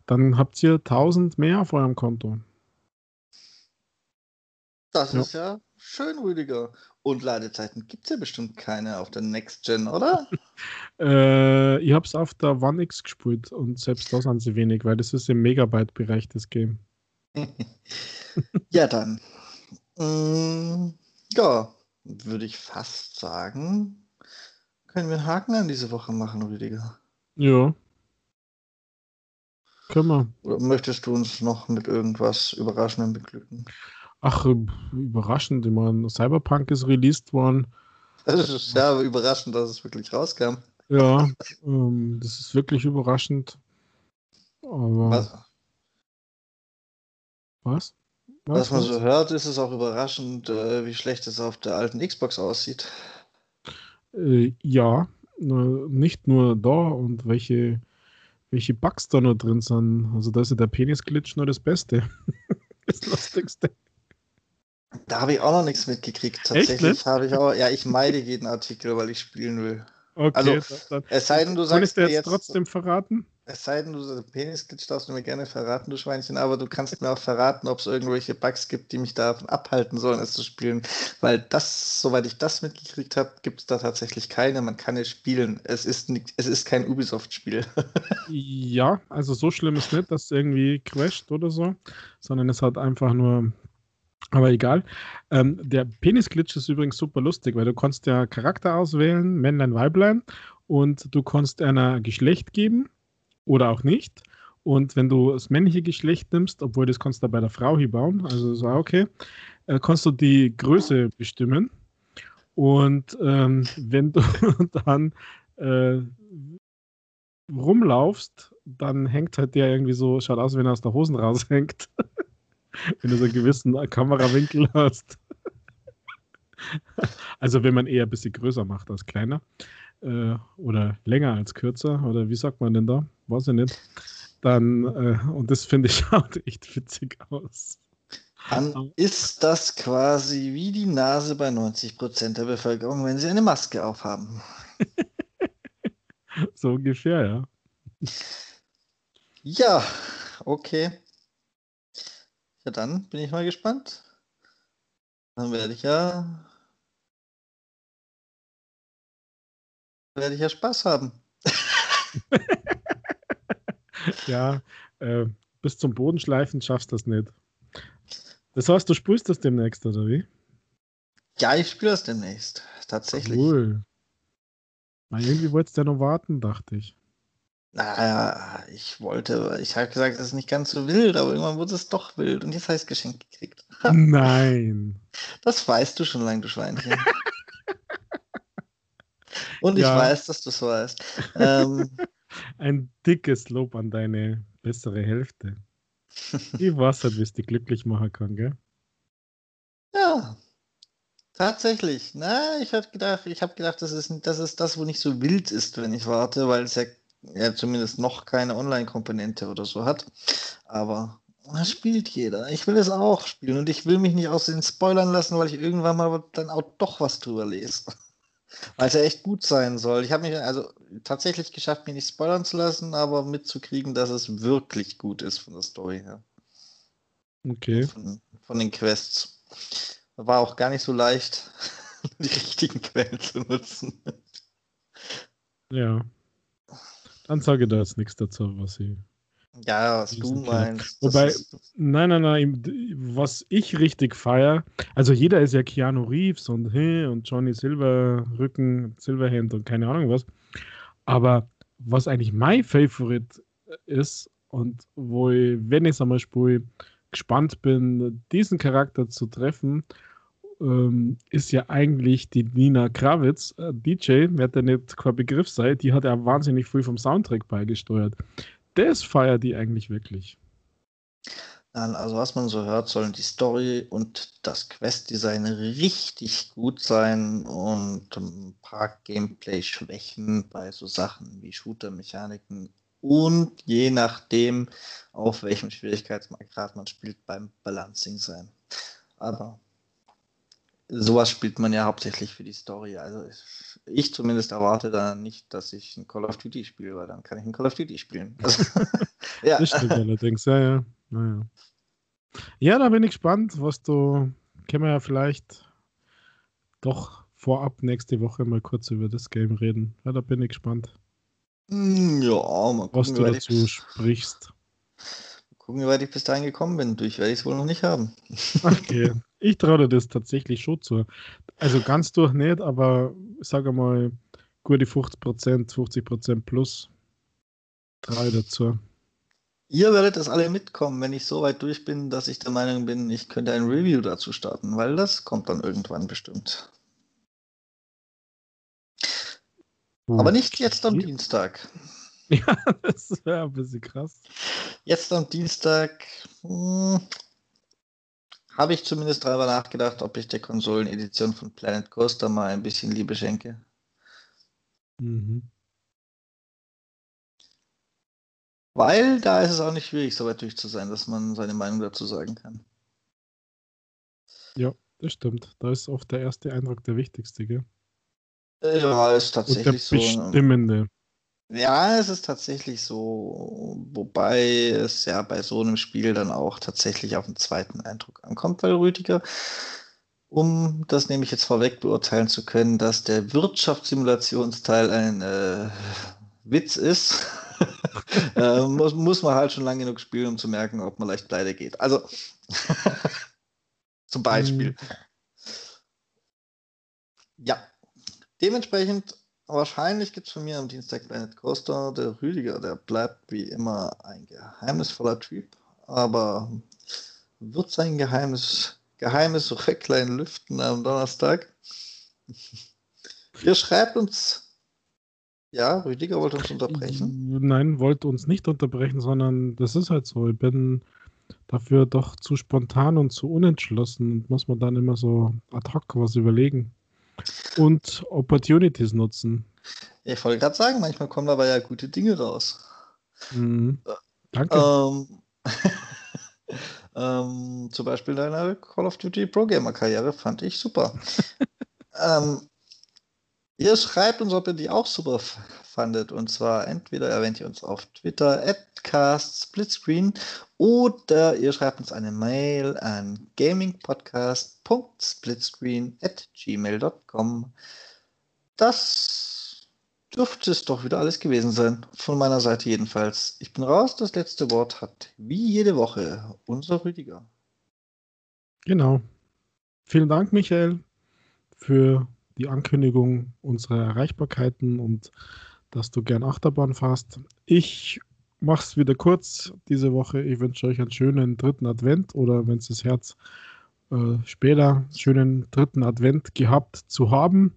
dann habt ihr 1000 mehr auf eurem Konto. Das ja. ist ja schön, Rüdiger. Und Ladezeiten gibt es ja bestimmt keine auf der Next Gen, oder? äh, ich habe es auf der One X gespielt und selbst da sind sie wenig, weil das ist im Megabyte-Bereich das Game. ja, dann. Mm, ja, würde ich fast sagen, können wir einen Haken an diese Woche machen, Rüdiger. Ja. Können wir. Oder möchtest du uns noch mit irgendwas Überraschendem beglücken? Ach, äh, überraschend. Ich meine, Cyberpunk ist released worden. Das ist ja überraschend, dass es wirklich rauskam. Ja, ähm, das ist wirklich überraschend. Aber. Was? Was? Was, Was man so hört, ist es auch überraschend, äh, wie schlecht es auf der alten Xbox aussieht. Äh, ja, nicht nur da und welche welche Bugs da noch drin sind. Also da ist ja der Penis-Glitch nur das Beste. das Lustigste. Da habe ich auch noch nichts mitgekriegt. Tatsächlich habe ich auch, ja, ich meide jeden Artikel, weil ich spielen will. Okay, also, dann, es sei denn, du sagst. Kann ich dir jetzt, jetzt trotzdem verraten? Es sei denn, du Penisglitch darfst du mir gerne verraten, du Schweinchen, aber du kannst mir auch verraten, ob es irgendwelche Bugs gibt, die mich davon abhalten sollen, es zu spielen. Weil das, soweit ich das mitgekriegt habe, gibt es da tatsächlich keine. Man kann es spielen. Es ist, nicht, es ist kein Ubisoft-Spiel. ja, also so schlimm ist nicht, dass es irgendwie crasht oder so, sondern es hat einfach nur Aber egal. Ähm, der Penis-Glitch ist übrigens super lustig, weil du kannst ja Charakter auswählen, Männlein, Weiblein, und du kannst einer Geschlecht geben oder auch nicht. Und wenn du das männliche Geschlecht nimmst, obwohl das kannst du bei der Frau hier bauen, also so okay, äh, kannst du die Größe bestimmen. Und ähm, wenn du dann äh, rumlaufst, dann hängt halt der irgendwie so, schaut aus, wenn er aus der Hosen raushängt. wenn du so einen gewissen Kamerawinkel hast. also wenn man eher ein bisschen größer macht als kleiner. Äh, oder länger als kürzer. Oder wie sagt man denn da? Weiß ich nicht. Dann, äh, und das finde ich schaut echt witzig aus. Dann ist das quasi wie die Nase bei 90% der Bevölkerung, wenn sie eine Maske aufhaben. so ungefähr, ja. Ja, okay. Ja, dann bin ich mal gespannt. Dann werde ich ja. werde ich ja Spaß haben. ja, äh, bis zum Bodenschleifen schaffst du das nicht. Das heißt, du spielst das demnächst, oder wie? Ja, ich spiele das demnächst. Tatsächlich. Cool. Na, irgendwie wolltest du ja noch warten, dachte ich. Naja, ich wollte, ich habe gesagt, es ist nicht ganz so wild, aber irgendwann wurde es doch wild und jetzt habe ich es geschenkt gekriegt. Nein. Das weißt du schon lange, du Schweinchen. und ich ja. weiß, dass du es weißt. Ähm, Ein dickes Lob an deine bessere Hälfte. Ich weiß halt, es dich glücklich machen kann, gell? Ja, tatsächlich. Na, ich habe gedacht, ich habe gedacht, das ist, das ist das, wo nicht so wild ist, wenn ich warte, weil es ja, ja zumindest noch keine Online-Komponente oder so hat. Aber das spielt jeder. Ich will es auch spielen und ich will mich nicht aus den Spoilern lassen, weil ich irgendwann mal dann auch doch was drüber lese. Weil es ja echt gut sein soll. Ich habe mich also tatsächlich geschafft, mich nicht spoilern zu lassen, aber mitzukriegen, dass es wirklich gut ist von der Story her. Okay. Von, von den Quests. War auch gar nicht so leicht, die richtigen Quellen zu nutzen. Ja. Dann sage da jetzt nichts dazu, was ich ja, was du meinst. Wobei, nein, nein, nein, was ich richtig feiere, also jeder ist ja Keanu Reeves und, und Johnny Silver, Rücken, Silverhand und keine Ahnung was. Aber was eigentlich mein Favorite ist und wo ich, wenn ich zum Beispiel gespannt bin, diesen Charakter zu treffen, ähm, ist ja eigentlich die Nina Kravitz, äh, DJ, wird ja nicht kein Begriff sein, die hat ja wahnsinnig viel vom Soundtrack beigesteuert das feiert die eigentlich wirklich. Nein, also was man so hört, sollen die Story und das Quest-Design richtig gut sein und ein paar Gameplay-Schwächen bei so Sachen wie Shooter-Mechaniken und je nachdem, auf welchem Schwierigkeitsgrad man spielt, beim Balancing sein. Aber sowas spielt man ja hauptsächlich für die Story. Also ich zumindest erwarte dann nicht, dass ich ein Call of Duty spiele, weil dann kann ich ein Call of Duty spielen. Also, ja. Das stimmt allerdings, ja, ja. Naja. Ja, da bin ich gespannt, was du, können wir ja vielleicht doch vorab nächste Woche mal kurz über das Game reden. Ja, da bin ich gespannt. Hm, ja, mal gucken, was du dazu ich... sprichst. Gucken, wie weit ich bis dahin gekommen bin. Durch werde ich es wohl noch nicht haben. Okay. Ich traue dir das tatsächlich schon zu. Also ganz durch nicht, aber sage mal, gute 50 Prozent, 50 Prozent plus. Drei dazu. Ihr werdet es alle mitkommen, wenn ich so weit durch bin, dass ich der Meinung bin, ich könnte ein Review dazu starten, weil das kommt dann irgendwann bestimmt. Aber nicht jetzt am Dienstag. Ja, das wäre ein bisschen krass. Jetzt am Dienstag, hm, habe ich zumindest darüber nachgedacht, ob ich der Konsolenedition von Planet Coaster mal ein bisschen Liebe schenke. Mhm. Weil da ist es auch nicht schwierig, so weit durch zu sein, dass man seine Meinung dazu sagen kann. Ja, das stimmt. Da ist oft der erste Eindruck der wichtigste, gell? Ja, ist tatsächlich Und der so. Bestimmende. Ja, es ist tatsächlich so, wobei es ja bei so einem Spiel dann auch tatsächlich auf den zweiten Eindruck ankommt, weil Rüdiger, um das nämlich jetzt vorweg beurteilen zu können, dass der Wirtschaftssimulationsteil ein äh, Witz ist, äh, muss, muss man halt schon lange genug spielen, um zu merken, ob man leicht pleite geht. Also Zum Beispiel. Mhm. Ja. Dementsprechend, wahrscheinlich gibt es von mir am Dienstag Planet Coaster. Der Rüdiger, der bleibt wie immer ein geheimnisvoller Typ, aber wird sein Geheimnis, geheimes Röcklein lüften am Donnerstag. Ihr schreibt uns. Ja, Rüdiger wollte uns unterbrechen. Nein, wollte uns nicht unterbrechen, sondern das ist halt so. Ich bin dafür doch zu spontan und zu unentschlossen und muss man dann immer so ad hoc was überlegen. Und Opportunities nutzen. Ich wollte gerade sagen, manchmal kommen dabei ja gute Dinge raus. Mhm. Danke. Ähm, ähm, zum Beispiel deine Call of Duty Pro Gamer Karriere fand ich super. ähm, Ihr schreibt uns, ob ihr die auch super fandet. Und zwar entweder erwähnt ihr uns auf Twitter, @castsplitscreen, oder ihr schreibt uns eine Mail an gamingpodcast.splitscreen@gmail.com. Das dürfte es doch wieder alles gewesen sein. Von meiner Seite jedenfalls. Ich bin raus. Das letzte Wort hat wie jede Woche unser Rüdiger. Genau. Vielen Dank, Michael, für die Ankündigung unserer Erreichbarkeiten und dass du gern Achterbahn fährst. Ich mache es wieder kurz diese Woche. Ich wünsche euch einen schönen dritten Advent oder wenn es das Herz äh, später schönen dritten Advent gehabt zu haben.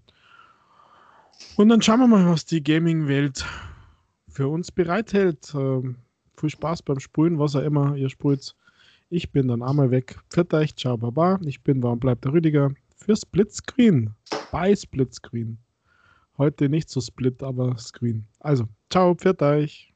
Und dann schauen wir mal, was die Gaming-Welt für uns bereithält. Ähm, viel Spaß beim Sprühen, was auch immer ihr sprüht. Ich bin dann einmal weg. Pfiat euch, ciao, baba. Ich bin, warum bleibt der Rüdiger? Für Splitscreen bei Splitscreen. Heute nicht so Split, aber Screen. Also, ciao, pfiat euch.